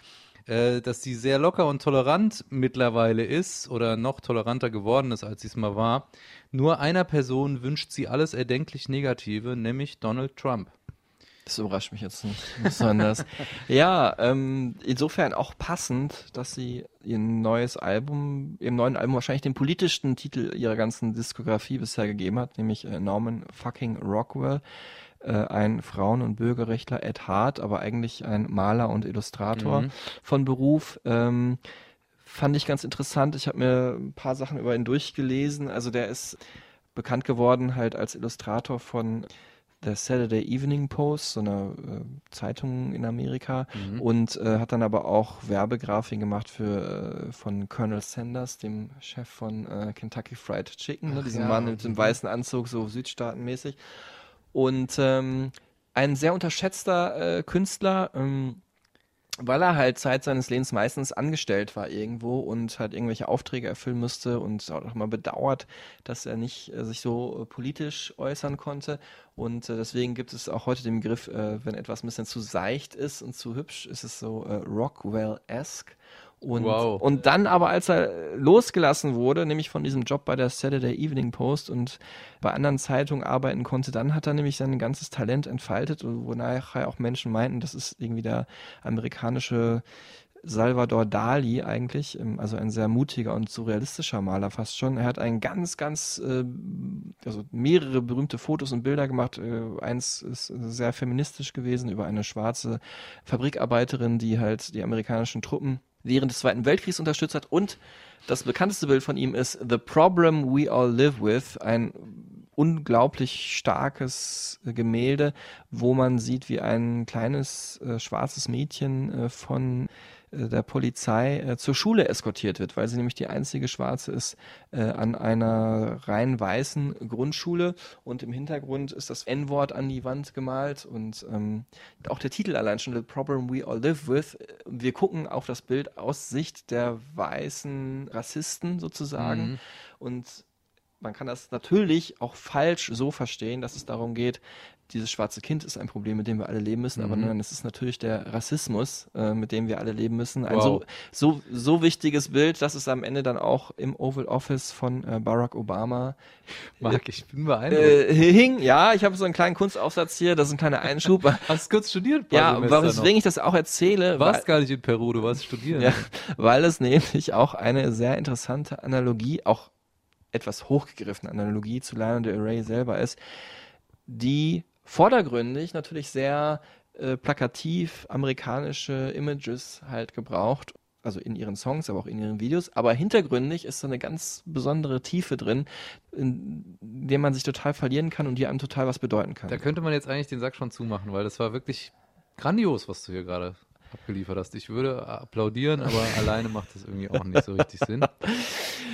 äh, dass sie sehr locker und tolerant mittlerweile ist oder noch toleranter geworden ist, als sie es mal war. Nur einer Person wünscht sie alles erdenklich Negative, nämlich Donald Trump. Das überrascht mich jetzt nicht besonders. ja, ähm, insofern auch passend, dass sie ihr neues Album, ihrem neuen Album wahrscheinlich den politischsten Titel ihrer ganzen Diskografie bisher gegeben hat, nämlich äh, Norman fucking Rockwell, äh, ein Frauen- und Bürgerrechtler Ed Hart, aber eigentlich ein Maler und Illustrator Mhm. von Beruf. Ähm, fand ich ganz interessant. Ich habe mir ein paar Sachen über ihn durchgelesen. Also der ist bekannt geworden halt als Illustrator von der Saturday Evening Post, so einer äh, Zeitung in Amerika, Mhm. und äh, hat dann aber auch Werbegrafiken gemacht für äh, von Colonel Sanders, dem Chef von äh, Kentucky Fried Chicken, ne, Ach diesem ja, Mann mit dem mhm. weißen Anzug, so südstaatenmäßig. Und ähm, ein sehr unterschätzter äh, Künstler, ähm, weil er halt Zeit seines Lebens meistens angestellt war irgendwo und halt irgendwelche Aufträge erfüllen musste und auch mal bedauert, dass er nicht äh, sich so äh, politisch äußern konnte. Und äh, deswegen gibt es auch heute den Begriff, äh, wenn etwas ein bisschen zu seicht ist und zu hübsch, ist es so äh, Rockwell-esque. Und, Wow. und dann aber, als er losgelassen wurde, nämlich von diesem Job bei der Saturday Evening Post und bei anderen Zeitungen arbeiten konnte, dann hat er nämlich sein ganzes Talent entfaltet, wo nachher auch Menschen meinten, das ist irgendwie der amerikanische Salvador Dali eigentlich, ähm, also ein sehr mutiger und surrealistischer Maler fast schon. Er hat ein ganz, ganz, äh, also mehrere berühmte Fotos und Bilder gemacht. Äh, eins ist sehr feministisch gewesen über eine schwarze Fabrikarbeiterin, die halt die amerikanischen Truppen während des Zweiten Weltkriegs unterstützt hat. Und das bekannteste Bild von ihm ist The Problem We All Live With, ein unglaublich starkes Gemälde, wo man sieht, wie ein kleines äh, schwarzes Mädchen äh, von der Polizei äh, zur Schule eskortiert wird, weil sie nämlich die einzige Schwarze ist äh, an einer rein weißen Grundschule und im Hintergrund ist das N-Wort an die Wand gemalt und ähm, auch der Titel allein schon The Problem We All Live With. Wir gucken auf das Bild aus Sicht der weißen Rassisten sozusagen Mhm. und man kann das natürlich auch falsch so verstehen, dass es darum geht, dieses schwarze Kind ist ein Problem, mit dem wir alle leben müssen, aber Mhm. nein, es ist natürlich der Rassismus, äh, mit dem wir alle leben müssen. Ein Wow. so, so, so wichtiges Bild, dass es am Ende dann auch im Oval Office von äh, Barack Obama Marc, ich bin beeindruckt. äh, hing. Ja, ich habe so einen kleinen Kunstaufsatz hier, das ist ein kleiner Einschub. Hast du kurz studiert? ja, Semester weswegen noch? ich das auch erzähle, Du warst weil, gar nicht in Peru, du warst studieren. ja, weil es nämlich auch eine sehr interessante Analogie, auch etwas hochgegriffene Analogie zu Lana Del Rey selber ist, die vordergründig natürlich sehr äh, plakativ amerikanische Images halt gebraucht, also in ihren Songs, aber auch in ihren Videos, aber hintergründig ist so eine ganz besondere Tiefe drin, in der man sich total verlieren kann und die einem total was bedeuten kann. Da könnte man jetzt eigentlich den Sack schon zumachen, weil das war wirklich grandios, was du hier gerade abgeliefert hast. Ich würde applaudieren, aber alleine macht das irgendwie auch nicht so richtig Sinn.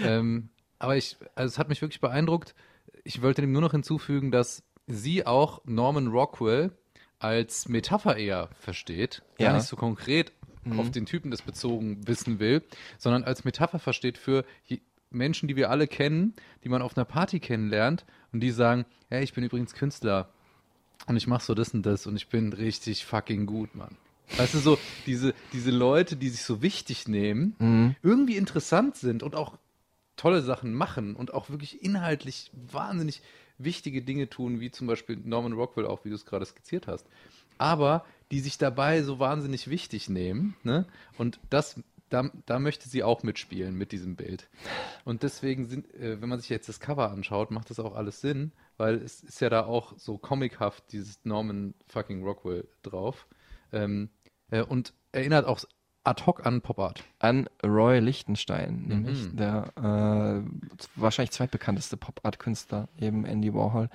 Ähm, aber ich, also es hat mich wirklich beeindruckt. Ich wollte dem nur noch hinzufügen, dass sie auch Norman Rockwell als Metapher eher versteht, gar Ja. nicht so konkret Mhm. auf den Typen das bezogen wissen will, sondern als Metapher versteht für Menschen, die wir alle kennen, die man auf einer Party kennenlernt und die sagen, hey, ich bin übrigens Künstler und ich mach so das und das und ich bin richtig fucking gut, Mann. Weißt du, so diese, diese Leute, die sich so wichtig nehmen, Mhm. irgendwie interessant sind und auch tolle Sachen machen und auch wirklich inhaltlich wahnsinnig wichtige Dinge tun, wie zum Beispiel Norman Rockwell auch, wie du es gerade skizziert hast. Aber die sich dabei so wahnsinnig wichtig nehmen, ne? Und das, da, da möchte sie auch mitspielen mit diesem Bild. Und deswegen sind, äh, wenn man sich jetzt das Cover anschaut, macht das auch alles Sinn, weil es ist ja da auch so comichaft dieses Norman fucking Rockwell drauf. Ähm, äh, und erinnert auch ad hoc an Pop Art. an Roy Lichtenstein, nämlich Mhm. der äh, wahrscheinlich zweitbekannteste Pop-Art-Künstler, eben Andy Warhol.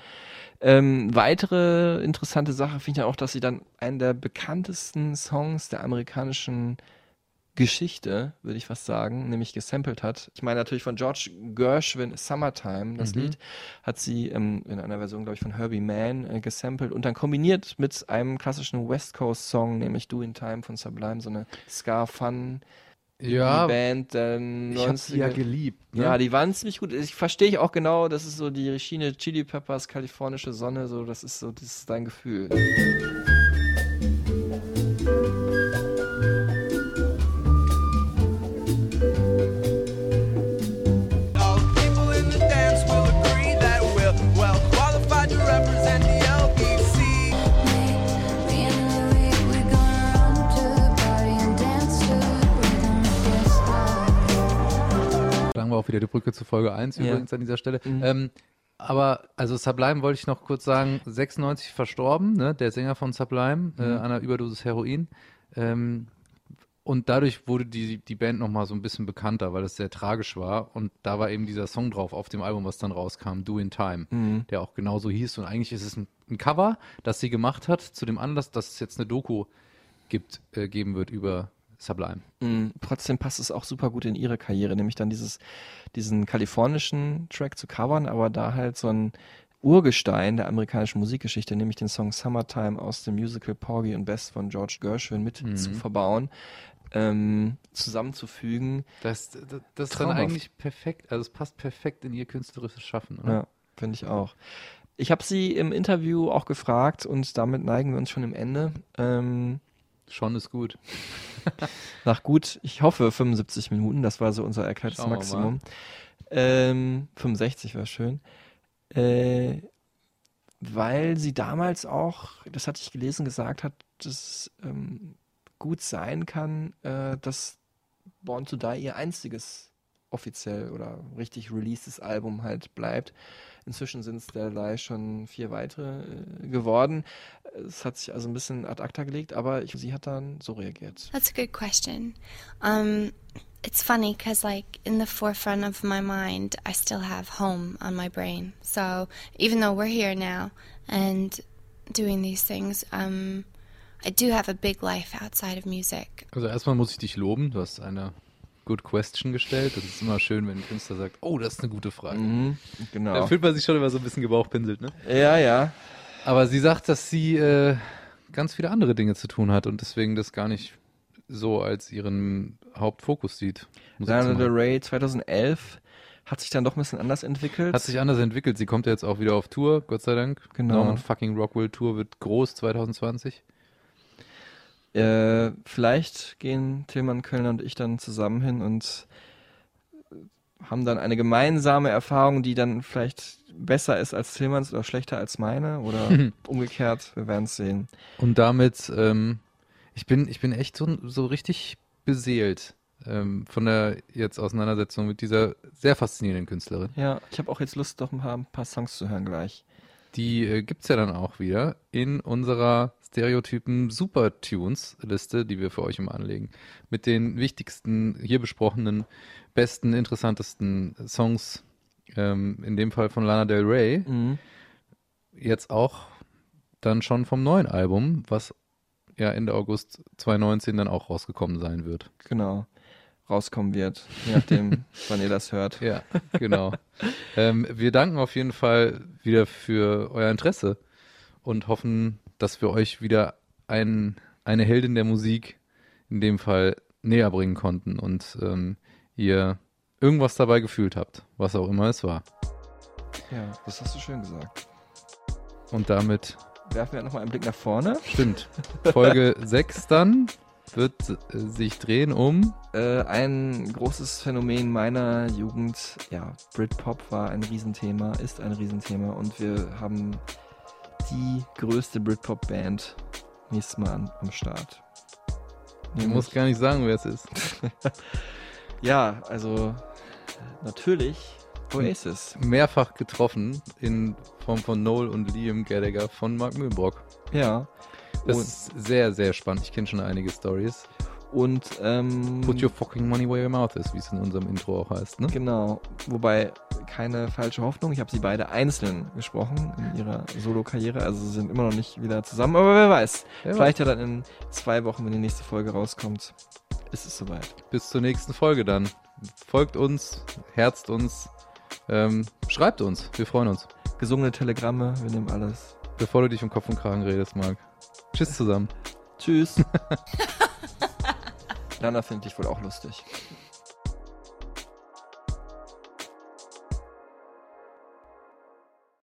Ähm, weitere interessante Sache finde ich auch, dass sie dann einen der bekanntesten Songs der amerikanischen Geschichte, würde ich fast sagen, nämlich gesampelt hat. Ich meine natürlich von George Gershwin Summertime, das Mhm. Lied, hat sie ähm, in einer Version, glaube ich, von Herbie Mann äh, gesampelt und dann kombiniert mit einem klassischen West Coast Song, nämlich Do in Time von Sublime, so eine Ska-Fun Ja, Band der ich habe sie ja 90er. geliebt. Ne? Ja, die waren ziemlich gut. Ich verstehe ich auch genau, das ist so die Schiene Chili Peppers, kalifornische Sonne, so das ist so, das ist dein Gefühl. Auch wieder die Brücke zu Folge 1 Ja. übrigens an dieser Stelle. Mhm. Ähm, aber, also Sublime wollte ich noch kurz sagen, 96 verstorben, ne? der Sänger von Sublime, äh, Mhm. an einer Überdosis Heroin. Ähm, und dadurch wurde die, die Band nochmal so ein bisschen bekannter, weil es sehr tragisch war. Und da war eben dieser Song drauf auf dem Album, was dann rauskam, Do in Time, Mhm. der auch genauso hieß. Und eigentlich ist es ein, ein Cover, das sie gemacht hat, zu dem Anlass, dass es jetzt eine Doku gibt, äh, geben wird über Sublime. Mhm. Trotzdem passt es auch super gut in ihre Karriere, nämlich dann dieses, diesen kalifornischen Track zu covern, aber da halt so ein Urgestein der amerikanischen Musikgeschichte, nämlich den Song Summertime aus dem Musical Porgy and Bess von George Gershwin mit Mhm. zu verbauen, ähm, zusammenzufügen. Das, das, das ist dann eigentlich perfekt, also es passt perfekt in ihr künstlerisches Schaffen. Oder? Ja, finde ich auch. Ich habe sie im Interview auch gefragt und damit neigen wir uns schon im Ende. Ähm, Schon ist gut. Nach gut, ich hoffe, 75 Minuten, das war so unser erklärtes Maximum. Ähm, 65 war schön. Äh, weil sie damals auch, das hatte ich gelesen, gesagt hat, dass es ähm, gut sein kann, äh, dass Born to Die ihr einziges offiziell oder richtig releasedes Album halt bleibt. Inzwischen sind es derlei schon vier weitere äh, geworden. Es hat sich also ein bisschen ad acta gelegt, aber ich, sie hat dann so reagiert. That's a good question. Um, it's funny because, like, in the forefront of my mind, I still have home on my brain. So even though we're here now and doing these things, um, I do have a big life outside of music. Also erstmal muss ich dich loben. Du hast eine Good Question gestellt. Das ist immer schön, wenn ein Künstler sagt, oh, das ist eine gute Frage. Mhm, genau. Da fühlt man sich schon immer so ein bisschen gebauchpinselt, ne? Ja, ja. Aber sie sagt, dass sie äh, ganz viele andere Dinge zu tun hat und deswegen das gar nicht so als ihren Hauptfokus sieht. Lana. Del Rey 2011 hat sich dann doch ein bisschen anders entwickelt. Hat sich anders entwickelt. Sie kommt ja jetzt auch wieder auf Tour, Gott sei Dank. Genau. Norman fucking Rockwell Tour wird groß 2020. Äh, vielleicht gehen Tillmann Kölner und ich dann zusammen hin und haben dann eine gemeinsame Erfahrung, die dann vielleicht besser ist als Tillmanns oder schlechter als meine oder umgekehrt. Wir werden es sehen. Und damit, ähm, ich bin, ich bin echt so, so richtig beseelt ähm, von der jetzt Auseinandersetzung mit dieser sehr faszinierenden Künstlerin. Ja, ich habe auch jetzt Lust, doch ein paar, ein paar Songs zu hören gleich. Die äh, gibt's ja dann auch wieder in unserer Stereotypen Super Tunes Liste, die wir für euch immer anlegen. Mit den wichtigsten, hier besprochenen, besten, interessantesten Songs, ähm, in dem Fall von Lana Del Rey. Mhm. Jetzt auch dann schon vom neuen Album, was ja Ende August 2019 dann auch rausgekommen sein wird. Genau. Rauskommen wird, je nachdem, wann ihr das hört. Ja, genau. ähm, wir danken auf jeden Fall wieder für euer Interesse und hoffen, dass wir euch wieder ein, eine Heldin der Musik in dem Fall näher bringen konnten und ähm, ihr irgendwas dabei gefühlt habt, was auch immer es war. Ja, das hast du schön gesagt. Und damit Werfen wir nochmal einen Blick nach vorne. stimmt. Folge 6 dann wird sich drehen um Äh, ein großes Phänomen meiner Jugend, ja, Britpop war ein Riesenthema, ist ein Riesenthema und wir haben die größte Britpop-Band nächstes Mal an, am Start. Ich muss gar nicht sagen, wer es ist. ja, also natürlich Oasis. Mehrfach getroffen in Form von Noel und Liam Gallagher von Mark Mühlbrock. Ja. Das ist sehr, sehr spannend. Ich kenne schon einige Stories. Und ähm, Put your fucking money where your mouth is, wie es in unserem Intro auch heißt, ne? Genau, wobei keine falsche Hoffnung. Ich habe sie beide einzeln gesprochen in ihrer Solo-Karriere, also sie sind immer noch nicht wieder zusammen, aber wer weiß. Wer Vielleicht ja dann in zwei Wochen, wenn die nächste Folge rauskommt, ist es soweit. Bis zur nächsten Folge dann. Folgt uns, herzt uns, ähm, schreibt uns. Wir freuen uns. Gesungene Telegramme, wir nehmen alles. Bevor du dich um Kopf und Kragen redest, Marc. Tschüss zusammen. Tschüss. Lana findet dich wohl auch lustig.